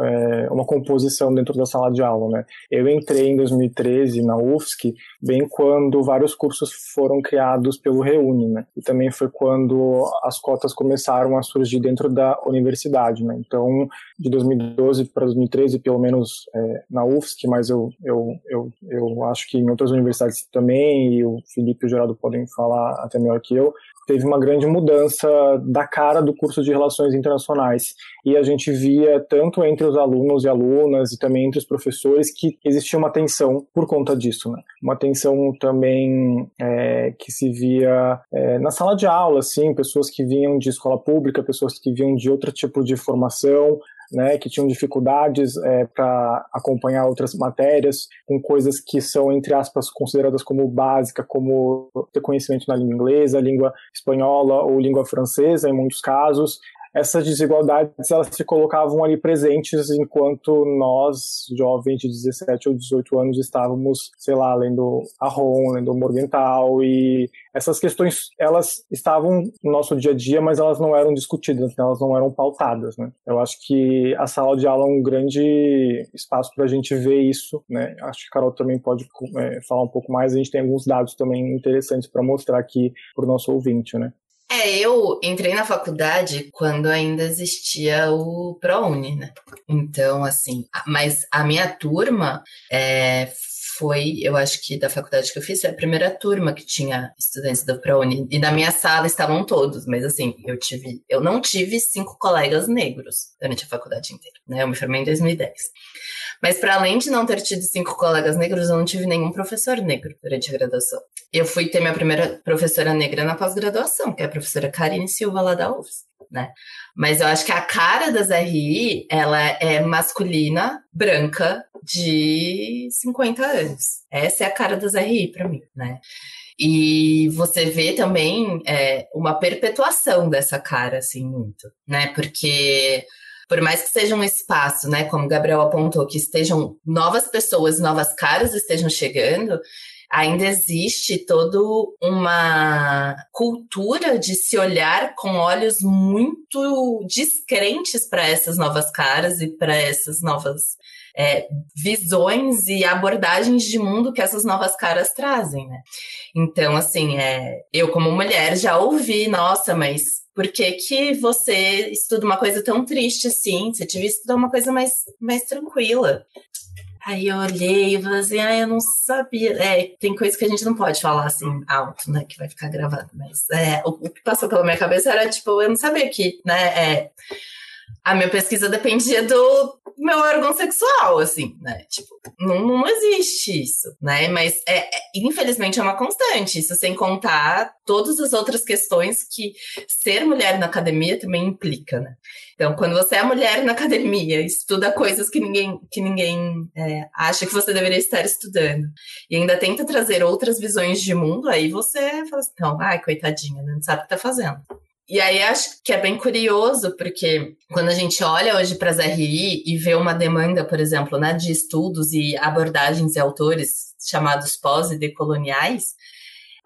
Speaker 3: é, uma composição dentro da sala de aula, né? Eu entrei em 2013 na UFSC, bem quando vários cursos foram criados pelo Reúne, né? E também foi quando as cotas começaram a surgir dentro da universidade, né? Então, de 2012 para 2013, pelo menos é, na UFSC, mas eu, eu, eu, eu acho que em outras universidades também, e o Felipe e o Geraldo podem falar até melhor que eu, teve uma grande mudança da cara do curso de Relações Internacionais. E a gente via, tanto entre os alunos e alunas, e também entre os professores, que existia uma tensão por conta disso. Né? Uma tensão também é, que se via é, na sala de aula, assim, pessoas que vinham de escola pública, pessoas que vinham de outro tipo de formação, né, que tinham dificuldades é, para acompanhar outras matérias, com coisas que são, entre aspas, consideradas como básica, como ter conhecimento na língua inglesa, língua espanhola ou língua francesa, em muitos casos, essas desigualdades elas se colocavam ali presentes enquanto nós, jovens de 17 ou 18 anos, estávamos, sei lá, lendo a Ron, lendo Morgenthau e essas questões elas estavam no nosso dia a dia, mas elas não eram discutidas, né? elas não eram pautadas, né? Eu acho que a sala de aula é um grande espaço para a gente ver isso, né? Acho que a Carol também pode é, falar um pouco mais. A gente tem alguns dados também interessantes para mostrar aqui para o nosso ouvinte, né?
Speaker 4: É, eu entrei na faculdade quando ainda existia o ProUni, né? Então, assim, mas a minha turma é, foi, eu acho que da faculdade que eu fiz, foi a primeira turma que tinha estudantes do ProUni. E na minha sala estavam todos, mas assim, eu tive, eu não tive cinco colegas negros durante a faculdade inteira, né? Eu me formei em 2010. Mas para além de não ter tido cinco colegas negros, eu não tive nenhum professor negro durante a graduação. Eu fui ter minha primeira professora negra na pós-graduação, que é a professora Karine Silva lá da UFS, né? Mas eu acho que a cara das RI, ela é masculina, branca, de 50 anos. Essa é a cara das RI para mim, né? E você vê também é, uma perpetuação dessa cara, assim, muito, né? Porque por mais que seja um espaço, né, como o Gabriel apontou, que estejam novas pessoas, novas caras estejam chegando, ainda existe toda uma cultura de se olhar com olhos muito descrentes para essas novas caras e para essas novas é, visões e abordagens de mundo que essas novas caras trazem, né? Então, assim, é, eu como mulher já ouvi, nossa, mas por que, que você estuda uma coisa tão triste assim? Você devia estudar uma coisa mais, mais tranquila. Aí eu olhei e falei assim, ah, eu não sabia. É, tem coisa que a gente não pode falar assim alto, né? Que vai ficar gravado. Mas é, o, que passou pela minha cabeça era, tipo, eu não sabia que, né? É, a minha pesquisa dependia do meu órgão sexual, assim, né? Tipo, não, não existe isso, né? Mas, é, é, infelizmente, é uma constante. Isso sem contar todas as outras questões que ser mulher na academia também implica, né? Então, quando você é mulher na academia, estuda coisas que ninguém, que ninguém é, acha que você deveria estar estudando, e ainda tenta trazer outras visões de mundo, aí você fala assim, não, ai, coitadinha, não sabe o que tá fazendo. E aí acho que é bem curioso, porque quando a gente olha hoje para as RI e vê uma demanda, por exemplo, né, de estudos e abordagens e autores chamados pós e decoloniais,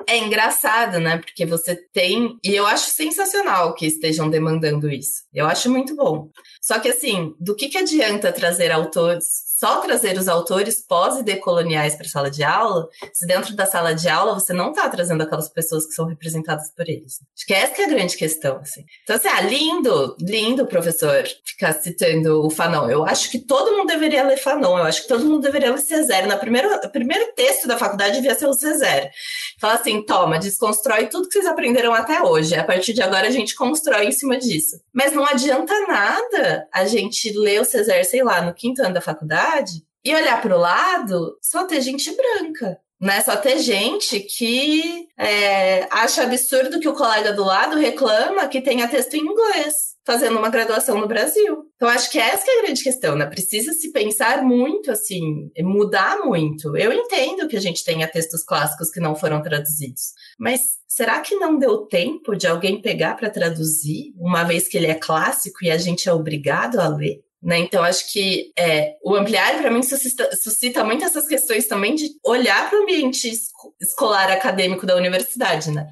Speaker 4: é engraçado, né? Porque você tem. E eu acho sensacional que estejam demandando isso. Eu acho muito bom. Só que, assim, do que, que adianta trazer autores, só trazer os autores pós e decoloniais para a sala de aula, se dentro da sala de aula você não está trazendo aquelas pessoas que são representadas por eles? Acho que essa que é a grande questão, assim. Então, assim, ah, lindo, lindo, professor, ficar citando o Fanon. Eu acho que todo mundo deveria ler Fanon, eu acho que todo mundo deveria ler Césaire. No primeiro, o primeiro texto da faculdade devia ser o Césaire. Fala assim, toma, desconstrói tudo que vocês aprenderam até hoje. A partir de agora a gente constrói em cima disso. Mas não adianta nada a gente ler o Césaire, sei lá, no quinto ano da faculdade e olhar para o lado, só ter gente branca. Né? Só ter gente que é, acha absurdo que o colega do lado reclama que tenha texto em inglês, fazendo uma graduação no Brasil. Então, acho que essa que é a grande questão, né? Precisa se pensar muito, assim, mudar muito. Eu entendo que a gente tenha textos clássicos que não foram traduzidos, mas será que não deu tempo de alguém pegar para traduzir, uma vez que ele é clássico e a gente é obrigado a ler? Né? Então, acho que é, o ampliar, para mim, suscita, suscita muito essas questões também de olhar para o ambiente escolar acadêmico da universidade, né?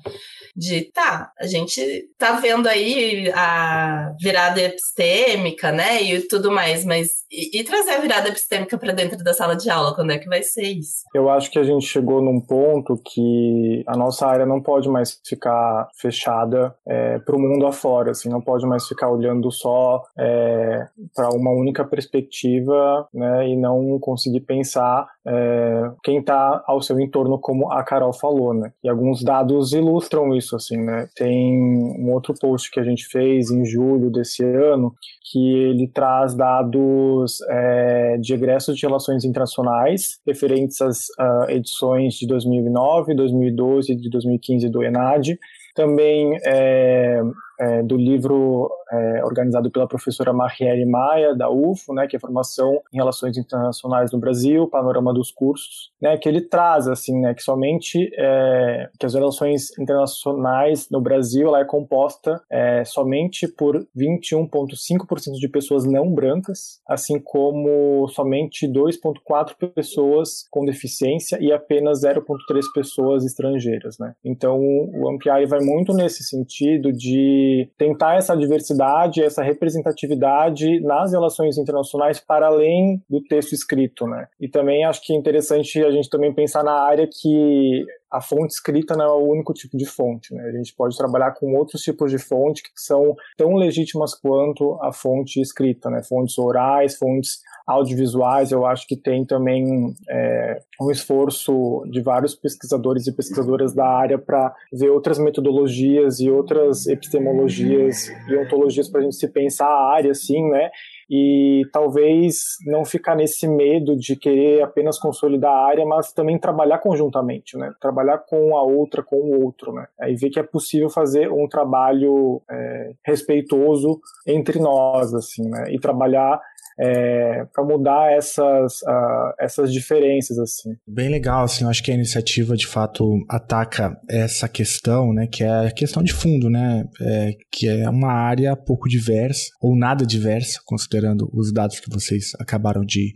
Speaker 4: De tá, a gente tá vendo aí a virada epistêmica, né, e tudo mais, mas e, e trazer a virada epistêmica para dentro da sala de aula, quando é que vai ser isso?
Speaker 3: Eu acho que a gente chegou num ponto que a nossa área não pode mais ficar fechada é, para o mundo afora, assim, não pode mais ficar olhando só é, para uma única perspectiva, né, e não conseguir pensar é, quem está ao seu entorno, como a Carol falou, né, e alguns dados ilustram isso assim, né? Tem um outro post que a gente fez em julho desse ano que ele traz dados é, de egressos de relações internacionais referentes às uh, edições de 2009, 2012 e de 2015 do ENAD. Também é, é, do livro é, organizado pela professora Marielle Maia, da UFO, né, que é Formação em Relações Internacionais no Brasil, Panorama dos Cursos, né, que ele traz, assim, né, que somente é, que as relações internacionais no Brasil ela é composta é, somente por 21,5% de pessoas não brancas, assim como somente 2,4 pessoas com deficiência e apenas 0,3 pessoas estrangeiras, né. Então, o Ampliar vai muito nesse sentido de tentar essa diversidade, essa representatividade nas relações internacionais para além do texto escrito, né? E também acho que é interessante a gente também pensar na área que a fonte escrita não é o único tipo de fonte, né? A gente pode trabalhar com outros tipos de fonte que são tão legítimas quanto a fonte escrita, né? Fontes orais, fontes audiovisuais, eu acho que tem também é, um esforço de vários pesquisadores e pesquisadoras da área para ver outras metodologias e outras epistemologias e ontologias para a gente se pensar a área, assim, né? E talvez não ficar nesse medo de querer apenas consolidar a área, mas também trabalhar conjuntamente, né? Trabalhar com a outra, com o outro, né? Aí ver que é possível fazer um trabalho é, respeitoso entre nós, assim, né? E trabalhar é, para mudar essas, uh, essas diferenças assim.
Speaker 2: Bem legal, assim, eu acho que a iniciativa de fato ataca essa questão, né, que é a questão de fundo, né, é, que é uma área pouco diversa ou nada diversa, considerando os dados que vocês acabaram de,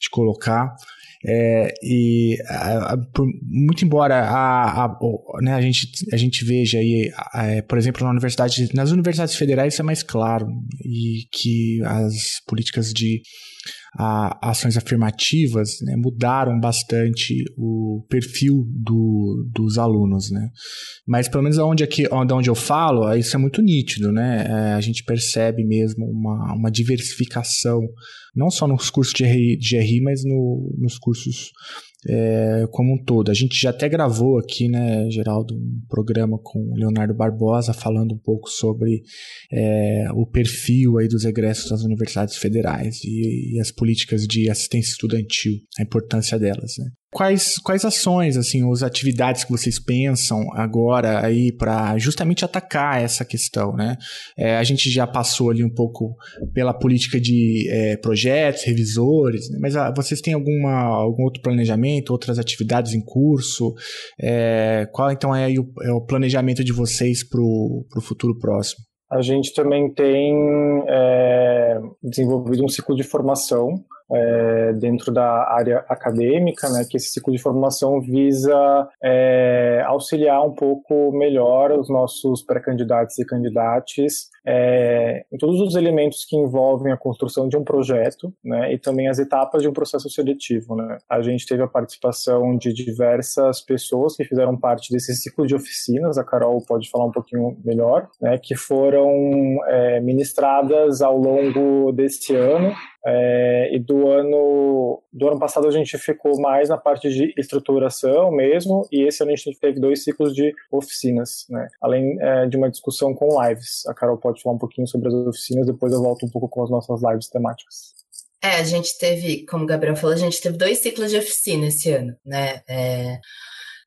Speaker 2: de colocar. É, e a, a, por, muito embora a, a, né, a, gente, a gente veja aí, por exemplo, na universidade, nas universidades federais isso é mais claro, e que as políticas de a, ações afirmativas né, mudaram bastante o perfil do, dos alunos, né? Mas pelo menos onde, aqui, onde eu falo, isso é muito nítido, né? É, a gente percebe mesmo uma, uma diversificação, não só nos cursos de GRI mas no, nos cursos é, como um todo. A gente já até gravou aqui, né, Geraldo, um programa com o Leonardo Barbosa falando um pouco sobre é, o perfil aí dos egressos das universidades federais e, e, as políticas de assistência estudantil, a importância delas. Né? Quais, quais ações, assim, as atividades que vocês pensam agora aí para justamente atacar essa questão, né? É, a gente já passou ali um pouco pela política de é, projetos, revisores, né? mas ah, vocês têm alguma, algum outro planejamento, outras atividades em curso? É, qual então é o, é o planejamento de vocês para o futuro próximo?
Speaker 3: A gente também tem é, desenvolvido um ciclo de formação é, dentro da área acadêmica, né, que esse ciclo de formação visa é, auxiliar um pouco melhor os nossos pré-candidatos e candidatos é, em todos os elementos que envolvem a construção de um projeto né, e também as etapas de um processo seletivo. Né. A gente teve a participação de diversas pessoas que fizeram parte desse ciclo de oficinas, a Carol pode falar um pouquinho melhor, né, que foram é, ministradas ao longo deste ano é, e do ano do ano passado a gente ficou mais na parte de estruturação mesmo, e esse ano a gente teve dois ciclos de oficinas, né? Além é, de uma discussão com lives. A Carol pode falar um pouquinho sobre as oficinas, depois eu volto um pouco com as nossas lives temáticas.
Speaker 4: É, a gente teve, como o Gabriel falou, a gente teve dois ciclos de oficina esse ano, né? É,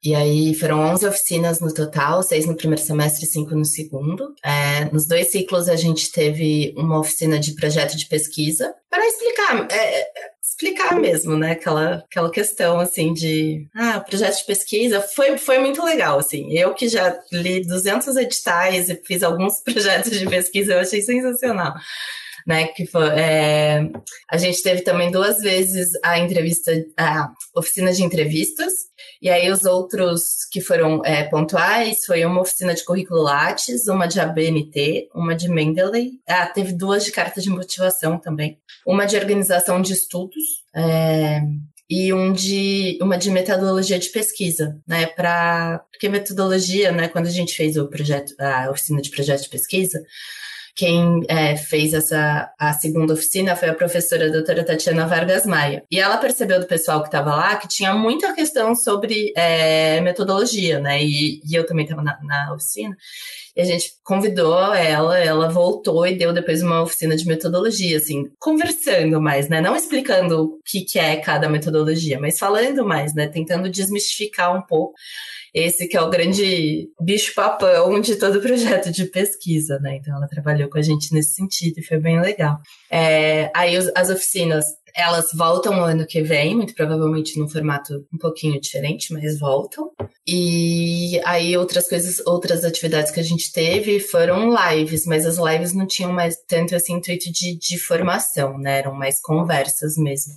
Speaker 4: e aí foram 11 oficinas no total, seis no primeiro semestre e cinco no segundo. É, nos dois ciclos a gente teve uma oficina de projeto de pesquisa para explicar, é, explicar mesmo, né? Aquela, aquela questão assim de ah, projeto de pesquisa foi, foi muito legal, assim. Eu que já li 200 editais e fiz alguns projetos de pesquisa, eu achei sensacional né? Que foi, é, a gente teve também duas vezes a entrevista, a oficina de entrevistas, e aí os outros que foram é, pontuais foi uma oficina de currículo Lattes, uma de ABNT, uma de Mendeley. Ah, teve duas de carta de motivação também. Uma de organização de estudos. É, e um de uma de metodologia de pesquisa, né? Para porque metodologia, né? Quando a gente fez o projeto, a oficina de projeto de pesquisa, quem é, fez essa a segunda oficina foi a professora a doutora Tatiana Vargas Maia. E ela percebeu do pessoal que estava lá que tinha muita questão sobre é, metodologia, né? E, e eu também estava na, na oficina. E a gente convidou ela, ela voltou e deu depois uma oficina de metodologia, assim, conversando mais, né? Não explicando o que, que é cada metodologia, mas falando mais, né? Tentando desmistificar um pouco esse que é o grande bicho-papão de todo o projeto de pesquisa, né? Então ela trabalhou com a gente nesse sentido e foi bem legal. É, aí as oficinas elas voltam no ano que vem, muito provavelmente num formato um pouquinho diferente, mas voltam. E aí outras coisas, outras atividades que a gente teve foram lives, mas as lives não tinham mais tanto esse intuito de, de formação, né? Eram mais conversas mesmo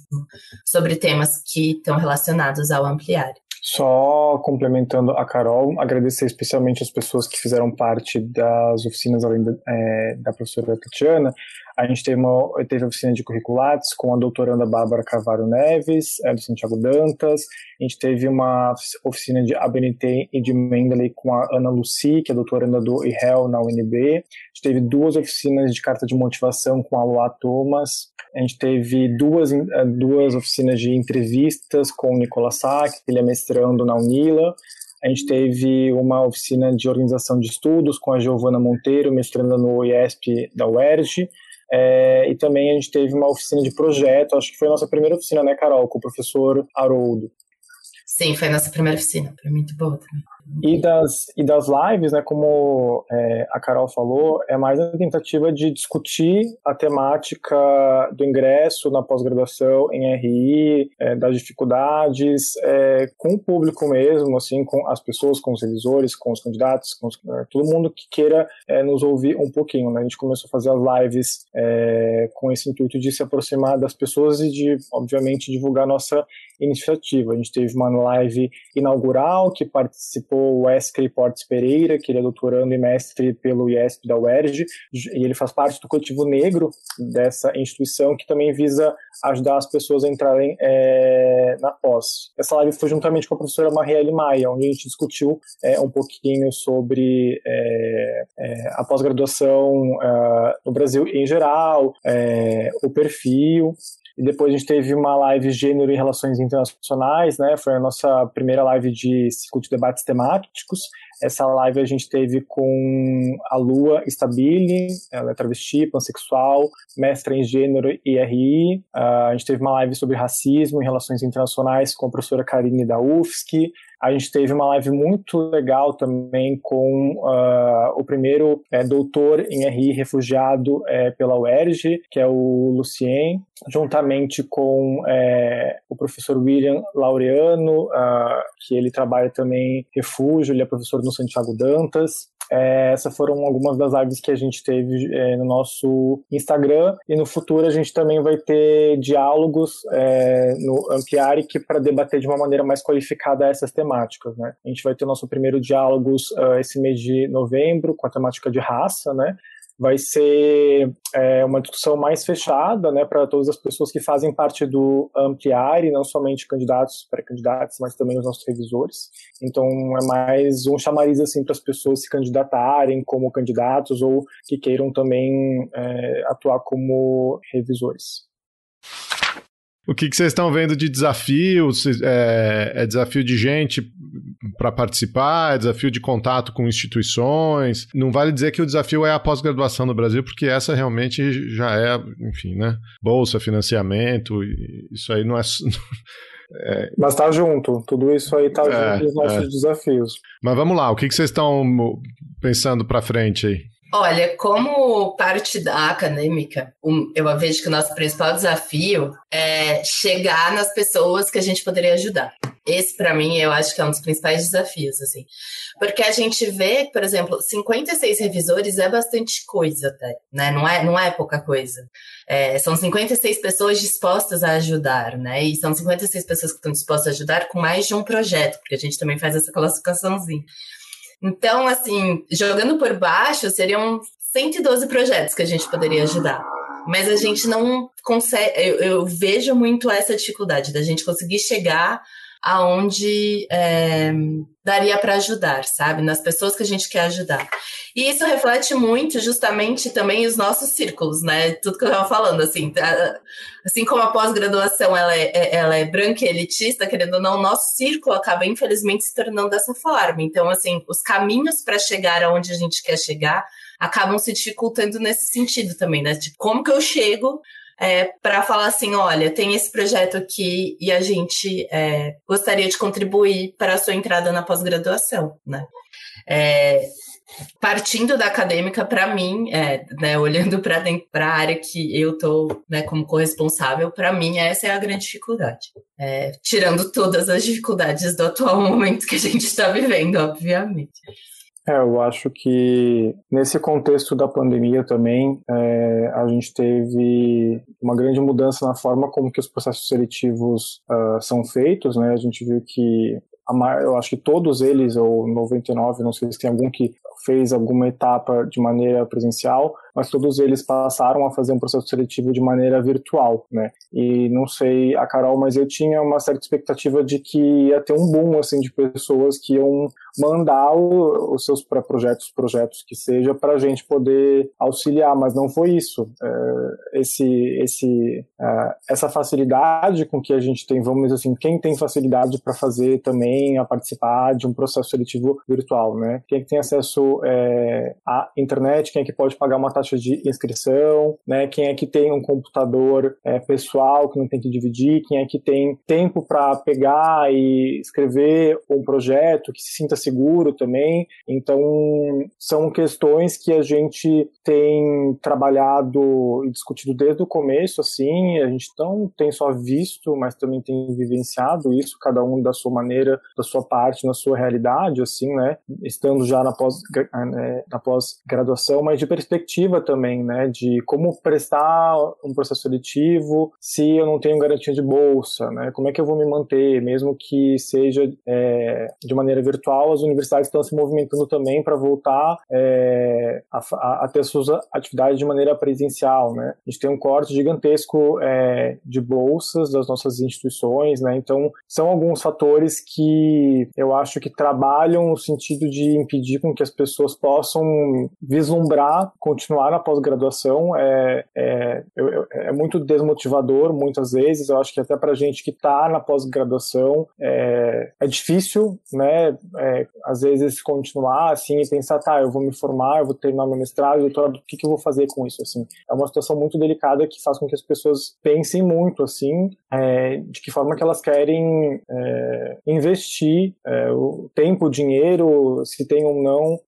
Speaker 4: sobre temas que estão relacionados ao ampliar.
Speaker 3: Só complementando a Carol, agradecer especialmente as pessoas que fizeram parte das oficinas além da, é, da professora Tatiana. A gente teve, uma, teve oficina de curriculates com a doutoranda Bárbara Carvalho Neves, é, do Santiago Dantas. A gente teve uma oficina de ABNT e de Mendeley com a Ana Luci, que é doutoranda do IREL na UNB. A gente teve duas oficinas de carta de motivação com a Loa Thomas. A gente teve duas, duas oficinas de entrevistas com o Nicolas Sack, ele é mestrando na Unila. A gente teve uma oficina de organização de estudos com a Giovana Monteiro, mestrando no IESP da UERJ. É, e também a gente teve uma oficina de projeto, acho que foi a nossa primeira oficina, né, Carol, com o professor Haroldo.
Speaker 4: Sim, foi a nossa primeira oficina, foi muito boa também.
Speaker 3: E das, e das lives, né, como é, a Carol falou, é mais a tentativa de discutir a temática do ingresso na pós-graduação em RI, é, das dificuldades, é, com o público mesmo, assim, com as pessoas, com os revisores, com os candidatos, com os, é, todo mundo que queira é, nos ouvir um pouquinho. Né? A gente começou a fazer as lives é, com esse intuito de se aproximar das pessoas e de, obviamente, divulgar nossa iniciativa. A gente teve uma live inaugural que participou o Wesley Portes Pereira, que ele é doutorando e mestre pelo IESP da UERJ, e ele faz parte do coletivo negro dessa instituição que também visa ajudar as pessoas a entrarem é, na pós. Essa live foi juntamente com a professora Marielle Maia, onde a gente discutiu é, um pouquinho sobre é, a pós-graduação no Brasil em geral, o perfil, e depois a gente teve uma live Gênero e Relações Internacionais, né? Foi a nossa primeira live de ciclo de debates temáticos. Essa live a gente teve com a Lua Stabile, ela é travesti, pansexual, mestra em gênero e RI. Uh, a gente teve uma live sobre racismo e relações internacionais com a professora Karine da UFSC. A gente teve uma live muito legal também com uh, o primeiro é, doutor em RI refugiado é, pela UERJ, que é o Lucien, juntamente com é, o professor William Laureano, uh, que ele trabalha também refúgio, ele é professor no Santiago Dantas. É, essas foram algumas das lives que a gente teve é, no nosso Instagram e no futuro a gente também vai ter diálogos é, no Ampliaric para debater de uma maneira mais qualificada essas temáticas. Né? A gente vai ter o nosso primeiro diálogos uh, esse mês de novembro com a temática de raça, né? Vai ser é, uma discussão mais fechada né, para todas as pessoas que fazem parte do Ampliare, não somente candidatos, pré-candidatos, mas também os nossos revisores. Então, é mais um chamariz assim, para as pessoas se candidatarem como candidatos ou que queiram também é, atuar como revisores.
Speaker 6: O que, que vocês estão vendo de desafio? É, é desafio de gente para participar? É desafio de contato com instituições? Não vale dizer que o desafio é a pós-graduação no Brasil, porque essa realmente já é, enfim, né? Bolsa, financiamento, isso aí não é.
Speaker 3: É... Mas tá junto, tudo isso aí tá é, junto dos nossos é. desafios.
Speaker 6: Mas vamos lá, o que, que vocês estão pensando para frente aí?
Speaker 4: Olha, como parte da acadêmica, eu vejo que o nosso principal desafio é chegar nas pessoas que a gente poderia ajudar. Esse, para mim, eu acho que é um dos principais desafios, assim. Porque a gente vê, por exemplo, 56 revisores é bastante coisa até, né? Não é, não é pouca coisa. É, são 56 pessoas dispostas a ajudar, né? E são 56 pessoas que estão dispostas a ajudar com mais de um projeto, porque a gente também faz essa classificaçãozinha. Então, assim, jogando por baixo, seriam 112 projetos que a gente poderia ajudar. Mas a gente não consegue. Eu, eu vejo muito essa dificuldade da gente conseguir chegar aonde é, daria para ajudar, sabe? Nas pessoas que a gente quer ajudar. E isso reflete muito justamente também os nossos círculos, né? Tudo que eu estava falando, assim, tá? assim como a pós-graduação ela é, é, ela é branca e elitista, querendo ou não, o nosso círculo acaba infelizmente se tornando dessa forma. Então, assim, os caminhos para chegar aonde a gente quer chegar acabam se dificultando nesse sentido também, né? Tipo, como que eu chego é, para falar assim, olha, tem esse projeto aqui e a gente é, gostaria de contribuir para a sua entrada na pós-graduação, né? É, partindo da acadêmica, para mim, é, né, olhando para a área que eu estou né, como corresponsável, para mim essa é a grande dificuldade. É, tirando todas as dificuldades do atual momento que a gente está vivendo, obviamente.
Speaker 3: É, eu acho que nesse contexto da pandemia também, é, a gente teve uma grande mudança na forma como que os processos seletivos uh, são feitos, né? A gente viu que eu acho que todos eles, ou 99, não sei se tem algum que fez alguma etapa de maneira presencial, mas todos eles passaram a fazer um processo seletivo de maneira virtual, né? E não sei a Carol, mas eu tinha uma certa expectativa de que ia ter um boom assim de pessoas que iam mandar o, os seus pré-projetos, projetos que seja, para a gente poder auxiliar, mas não foi isso. É, esse, esse, é, essa facilidade com que a gente tem, vamos dizer assim, quem tem facilidade para fazer também a participar de um processo seletivo virtual, né? Quem tem acesso é, à internet, quem é que pode pagar uma taxa de inscrição, né? Quem é que tem um computador é, pessoal que não tem que dividir, quem é que tem tempo para pegar e escrever um projeto que se sinta seguro também. Então, são questões que a gente tem trabalhado e discutido desde o começo, assim, a gente não tem só visto, mas também tem vivenciado isso, cada um da sua maneira, da sua parte, na sua realidade, assim, né? Estando já na pós-graduação, na pós mas de perspectiva também, né, de como prestar um processo seletivo se eu não tenho garantia de bolsa, né, como é que eu vou me manter, mesmo que seja é, de maneira virtual, as universidades estão se movimentando também para voltar é, a, a, ter suas atividades de maneira presencial, né. A gente tem um corte gigantesco é, de bolsas das nossas instituições, né, então são alguns fatores que eu acho que trabalham no sentido de impedir com que as pessoas possam vislumbrar, continuar na pós-graduação é, é, é, muito desmotivador muitas vezes. Eu acho que até para gente que está na pós-graduação é, é difícil, né? É, às vezes continuar assim e pensar, tá, eu vou me formar, eu vou terminar meu mestrado, doutorado, o que, que eu vou fazer com isso? Assim, é uma situação muito delicada que faz com que as pessoas pensem muito assim, é, de que forma que elas querem é, investir o tempo, o dinheiro, se tem ou não,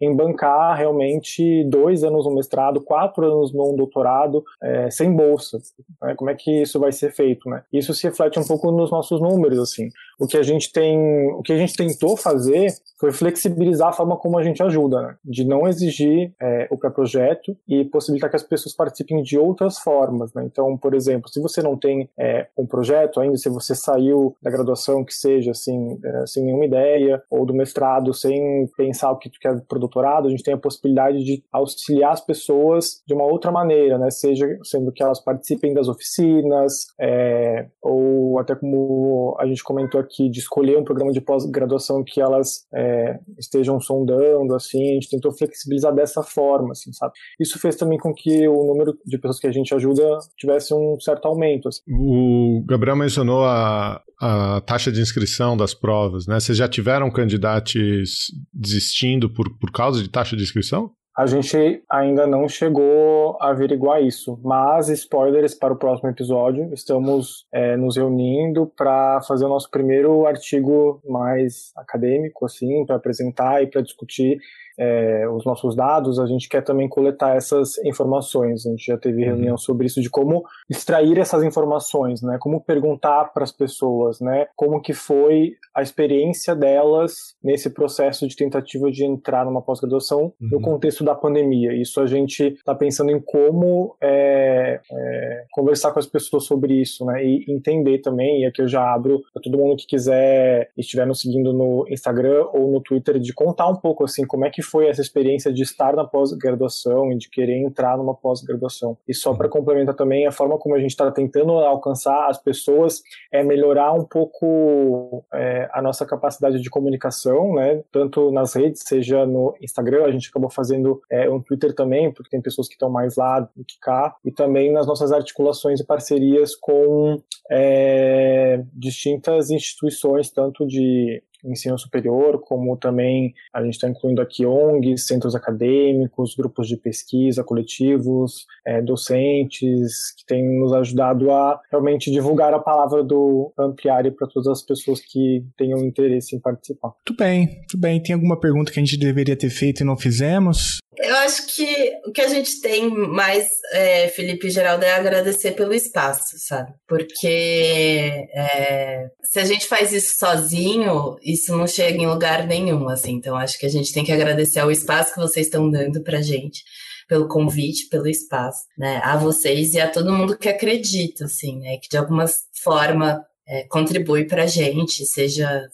Speaker 3: em bancar realmente dois dois anos no mestrado, quatro anos no doutorado, é, sem bolsa. Né? Como é que isso vai ser feito? Né? Isso se reflete um pouco nos nossos números. assim. O que a gente tem, o que a gente tentou fazer foi flexibilizar a forma como a gente ajuda, né? de não exigir é, o pré-projeto e possibilitar que as pessoas participem de outras formas. Né? Então, por exemplo, se você não tem é, um projeto ainda, se você saiu da graduação que seja assim, é, sem nenhuma ideia, ou do mestrado sem pensar o que tu quer para o doutorado, a gente tem a possibilidade de auxiliar as pessoas de uma outra maneira, né? Seja sendo que elas participem das oficinas, é, ou até como a gente comentou aqui, de escolher um programa de pós-graduação que elas é, estejam sondando, assim, a gente tentou flexibilizar dessa forma, assim, sabe? Isso fez também com que o número de pessoas que a gente ajuda tivesse um certo aumento. Assim.
Speaker 6: O Gabriel mencionou a, a taxa de inscrição das provas, né? Vocês já tiveram candidatos desistindo por, por causa de taxa de inscrição?
Speaker 3: A gente ainda não chegou a averiguar isso, mas spoilers para o próximo episódio. Estamos é, nos reunindo para fazer o nosso primeiro artigo mais acadêmico, assim, para apresentar e para discutir é, os nossos dados, a gente quer também coletar essas informações. A gente já teve uhum. reunião sobre isso de como extrair essas informações, né? Como perguntar para as pessoas, né? Como que foi a experiência delas nesse processo de tentativa de entrar numa pós-graduação uhum. no contexto da pandemia. Isso a gente está pensando em como é, é, conversar com as pessoas sobre isso, né? E entender também. E aqui eu já abro para todo mundo que quiser estiver nos seguindo no Instagram ou no Twitter de contar um pouco assim como é que foi essa experiência de estar na pós-graduação e de querer entrar numa pós-graduação. E só para complementar também, a forma como a gente está tentando alcançar as pessoas é melhorar um pouco é, a nossa capacidade de comunicação, né? Tanto nas redes, seja no Instagram, a gente acabou fazendo é, um Twitter também, porque tem pessoas que estão mais lá do que cá, e também nas nossas articulações e parcerias com é, distintas instituições, tanto de ensino superior, como também a gente está incluindo aqui ONGs, centros acadêmicos, grupos de pesquisa, coletivos, é, docentes, que têm nos ajudado a realmente divulgar a palavra do Ampliare para todas as pessoas que tenham interesse em participar.
Speaker 2: Muito bem, muito bem. Tem alguma pergunta que a gente deveria ter feito e não fizemos?
Speaker 4: Eu acho que o que a gente tem mais, é, Felipe e Geraldo, é agradecer pelo espaço, sabe? Porque é, se a gente faz isso sozinho, isso não chega em lugar nenhum, assim. Então, acho que a gente tem que agradecer ao espaço que vocês estão dando pra gente, pelo convite, pelo espaço, né? A vocês e a todo mundo que acredita, assim, né? Que de alguma forma é, contribui pra gente, seja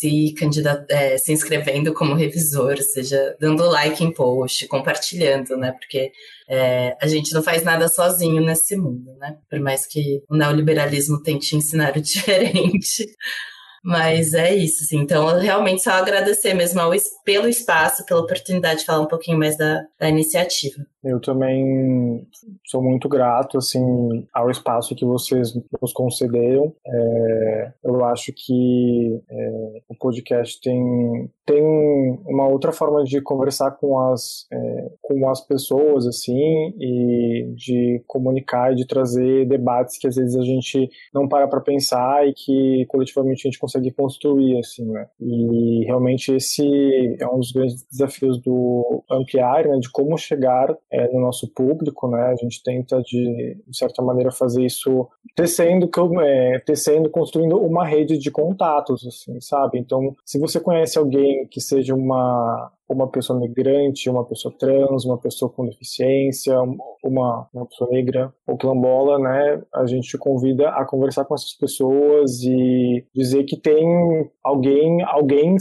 Speaker 4: se, é, se inscrevendo como revisor, seja dando like em post, compartilhando, né? Porque é, a gente não faz nada sozinho nesse mundo, né? Por mais que o neoliberalismo tente ensinar o diferente. Mas é isso, assim. Então, realmente só agradecer mesmo ao, pelo espaço, pela oportunidade de falar um pouquinho mais da, da iniciativa.
Speaker 3: Eu também sou muito grato assim ao espaço que vocês nos concederam. É, eu acho que é, o podcast tem tem uma outra forma de conversar com as é, com as pessoas assim e de comunicar e de trazer debates que às vezes a gente não para para pensar e que coletivamente a gente consegue construir assim, né? E realmente esse é um dos grandes desafios do ampliar, né? De como chegar é, no nosso público, né? A gente tenta de, de certa maneira fazer isso tecendo, é, tecendo, construindo uma rede de contatos, assim, sabe? Então, se você conhece alguém que seja uma uma pessoa migrante, uma pessoa trans, uma pessoa com deficiência, uma, uma pessoa negra ou quilombola, né? A gente te convida a conversar com essas pessoas e dizer que tem alguém, alguém,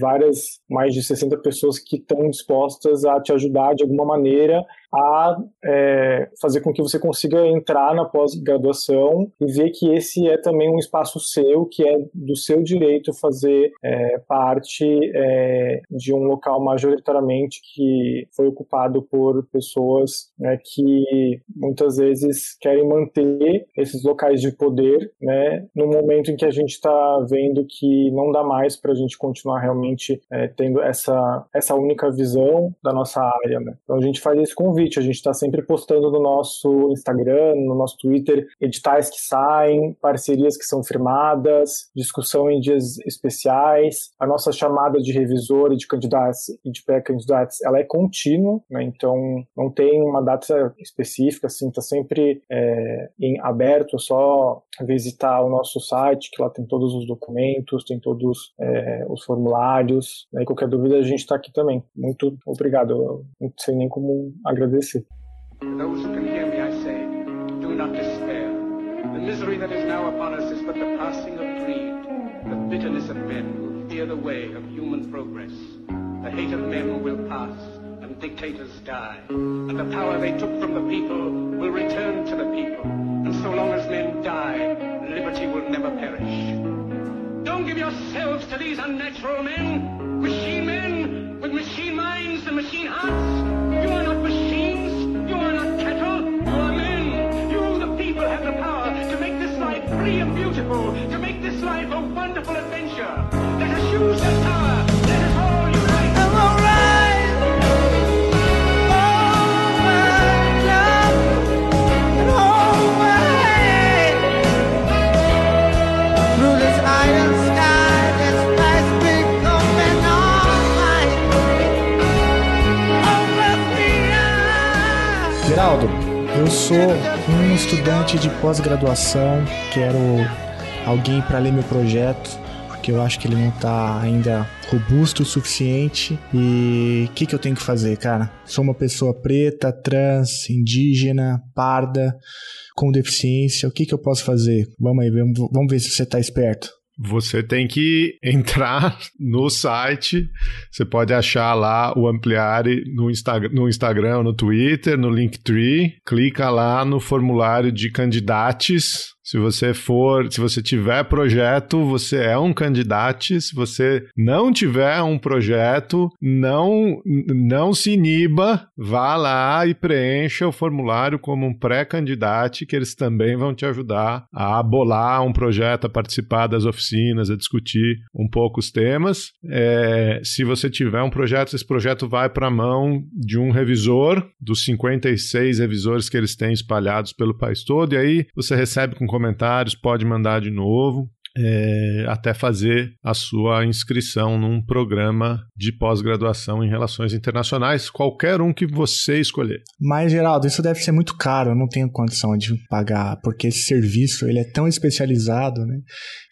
Speaker 3: várias, mais de 60 pessoas que estão dispostas a te ajudar de alguma maneira a é, fazer com que você consiga entrar na pós-graduação e ver que esse é também um espaço seu, que é do seu direito fazer é, parte é, de um local majoritariamente que foi ocupado por pessoas né, que muitas vezes querem manter esses locais de poder, né, no momento em que a gente está vendo que não dá mais para a gente continuar realmente é, tendo essa essa única visão da nossa área. Né? Então a gente faz esse convite, a gente está sempre postando no nosso Instagram, no nosso Twitter, editais que saem, parcerias que são firmadas, discussão em dias especiais, a nossa chamada de revisor e de candidatos e de pré-candidatos, ela é contínua, né? então não tem uma data específica, assim, está sempre é, em aberto, é só visitar o nosso site, que lá tem todos os documentos, tem todos é, os formulários, né? qualquer dúvida a gente está aqui também. Muito obrigado, eu não sei nem como agradecer.
Speaker 8: The hate of men will pass, dictators die, and the power they took from the people will return to the people. And so long as men die, liberty will never perish. Don't give yourselves to these unnatural men, machine men with machine minds and machine hearts. You are not machines. You are not cattle. You are men. You, the people, have the power to make this life free and beautiful, to make this life a wonderful adventure. Let us use that power.
Speaker 2: Sou um estudante de pós-graduação, quero alguém para ler meu projeto, porque eu acho que ele não tá ainda robusto o suficiente. E o que, que eu tenho que fazer, cara? Sou uma pessoa preta, trans, indígena, parda, com deficiência. O que, que eu posso fazer? Vamos aí, vamos, ver se você tá esperto.
Speaker 6: Você tem que entrar no site. Você pode achar lá o Ampliare no, Insta no Instagram, no Twitter, no Linktree. Clica lá no formulário de candidatos. Se você for, se você tiver projeto, você é um candidato. Se você não tiver um projeto, não não se iniba, vá lá e preencha o formulário como um pré-candidato, que eles também vão te ajudar a bolar um projeto, a participar das oficinas, a discutir um pouco os temas. É, se você tiver um projeto, esse projeto vai para a mão de um revisor, dos 56 revisores que eles têm espalhados pelo país todo, e aí você recebe com comentários, pode mandar de novo. É, até fazer a sua inscrição num programa de pós-graduação em relações internacionais, qualquer um que você escolher.
Speaker 2: Mas, Geraldo, isso deve ser muito caro, eu não tenho condição de pagar, porque esse serviço ele é tão especializado né,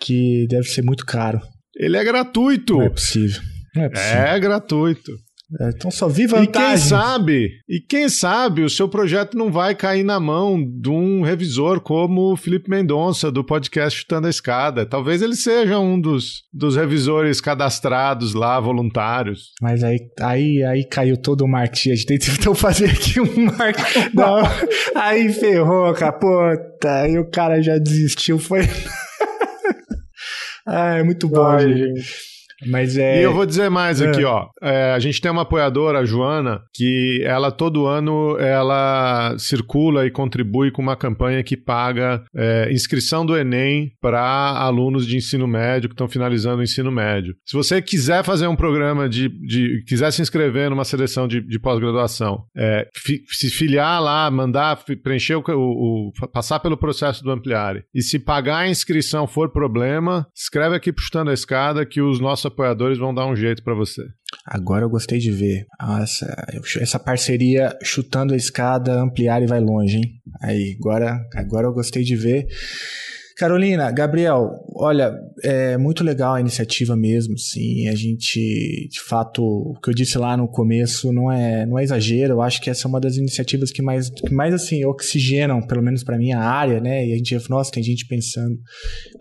Speaker 2: que deve ser muito caro.
Speaker 6: Ele é gratuito.
Speaker 2: Não é possível. Não é possível.
Speaker 6: É gratuito.
Speaker 2: É, então só vi
Speaker 6: E
Speaker 2: vantagem.
Speaker 6: quem sabe, e quem sabe o seu projeto não vai cair na mão de um revisor como o Felipe Mendonça, do podcast Chutando a Escada. Talvez ele seja um dos, dos revisores cadastrados lá, voluntários.
Speaker 2: Mas aí, aí, aí caiu todo o marketing. A gente tentou fazer aqui um marketing. Não, aí ferrou, cara. Puta, aí o cara já desistiu. Foi. ah, é muito bom,
Speaker 3: Ai,
Speaker 2: gente.
Speaker 3: gente.
Speaker 6: E
Speaker 2: Mas é.
Speaker 6: eu vou dizer mais
Speaker 2: É.
Speaker 6: aqui, ó. É, a gente tem uma apoiadora, a Joana, que ela todo ano ela circula e contribui com uma campanha que paga é, inscrição do Enem para alunos de ensino médio que estão finalizando o ensino médio. Se você quiser fazer um programa de. de quiser se inscrever numa seleção de, de pós-graduação, é, fi- se filiar lá, mandar preencher o, o- o- passar pelo processo do Ampliare. E se pagar a inscrição for problema, escreve aqui pro Chutando a Escada que os nossos apoiadores vão dar um jeito pra você.
Speaker 2: Agora eu gostei de ver. Essa, essa parceria chutando a escada, ampliar e vai longe, hein? Aí, agora, agora eu gostei de ver. Carolina, Gabriel, olha, é muito legal a iniciativa mesmo, sim. A gente, de fato, o que eu disse lá no começo não é, não é exagero. Eu acho que essa é uma das iniciativas que mais, que mais assim, oxigenam, pelo menos para mim, a área, né? E a gente, nossa, tem gente pensando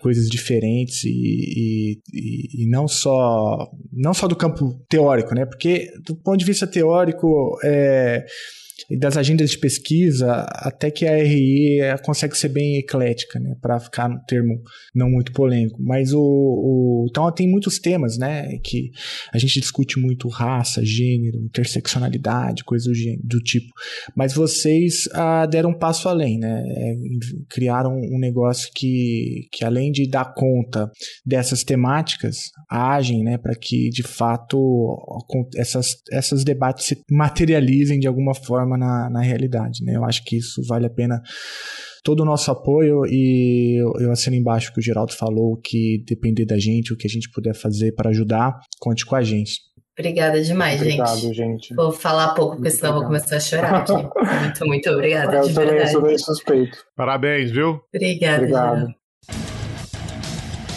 Speaker 2: coisas diferentes e, e, e- não só não só do campo teórico, né? Porque do ponto de vista teórico é, e das agendas de pesquisa, até que a RI consegue ser bem eclética, né? Para ficar no termo não muito polêmico. Mas o, o então tem muitos temas, né? Que a gente discute muito raça, gênero, interseccionalidade, coisas do, do tipo. Mas vocês ah, deram um passo além, né? É, criaram um negócio que, que além de dar conta dessas temáticas, agem, né, para que de fato essas, essas debates se materializem de alguma forma na, na realidade, né? Eu acho que isso vale a pena todo o nosso apoio e eu, eu assino embaixo o que o Geraldo falou, que depender da gente, o que a gente puder fazer para ajudar, conte com a gente.
Speaker 4: Obrigada demais,
Speaker 3: Obrigado,
Speaker 4: gente.
Speaker 3: gente.
Speaker 4: Vou falar pouco, porque senão vou começar a chorar aqui. Muito, muito obrigada,
Speaker 3: Eu
Speaker 4: de
Speaker 3: também
Speaker 4: verdade.
Speaker 3: sou bem suspeito.
Speaker 6: Parabéns, viu?
Speaker 4: Obrigada,
Speaker 3: Obrigado.
Speaker 4: Geraldo.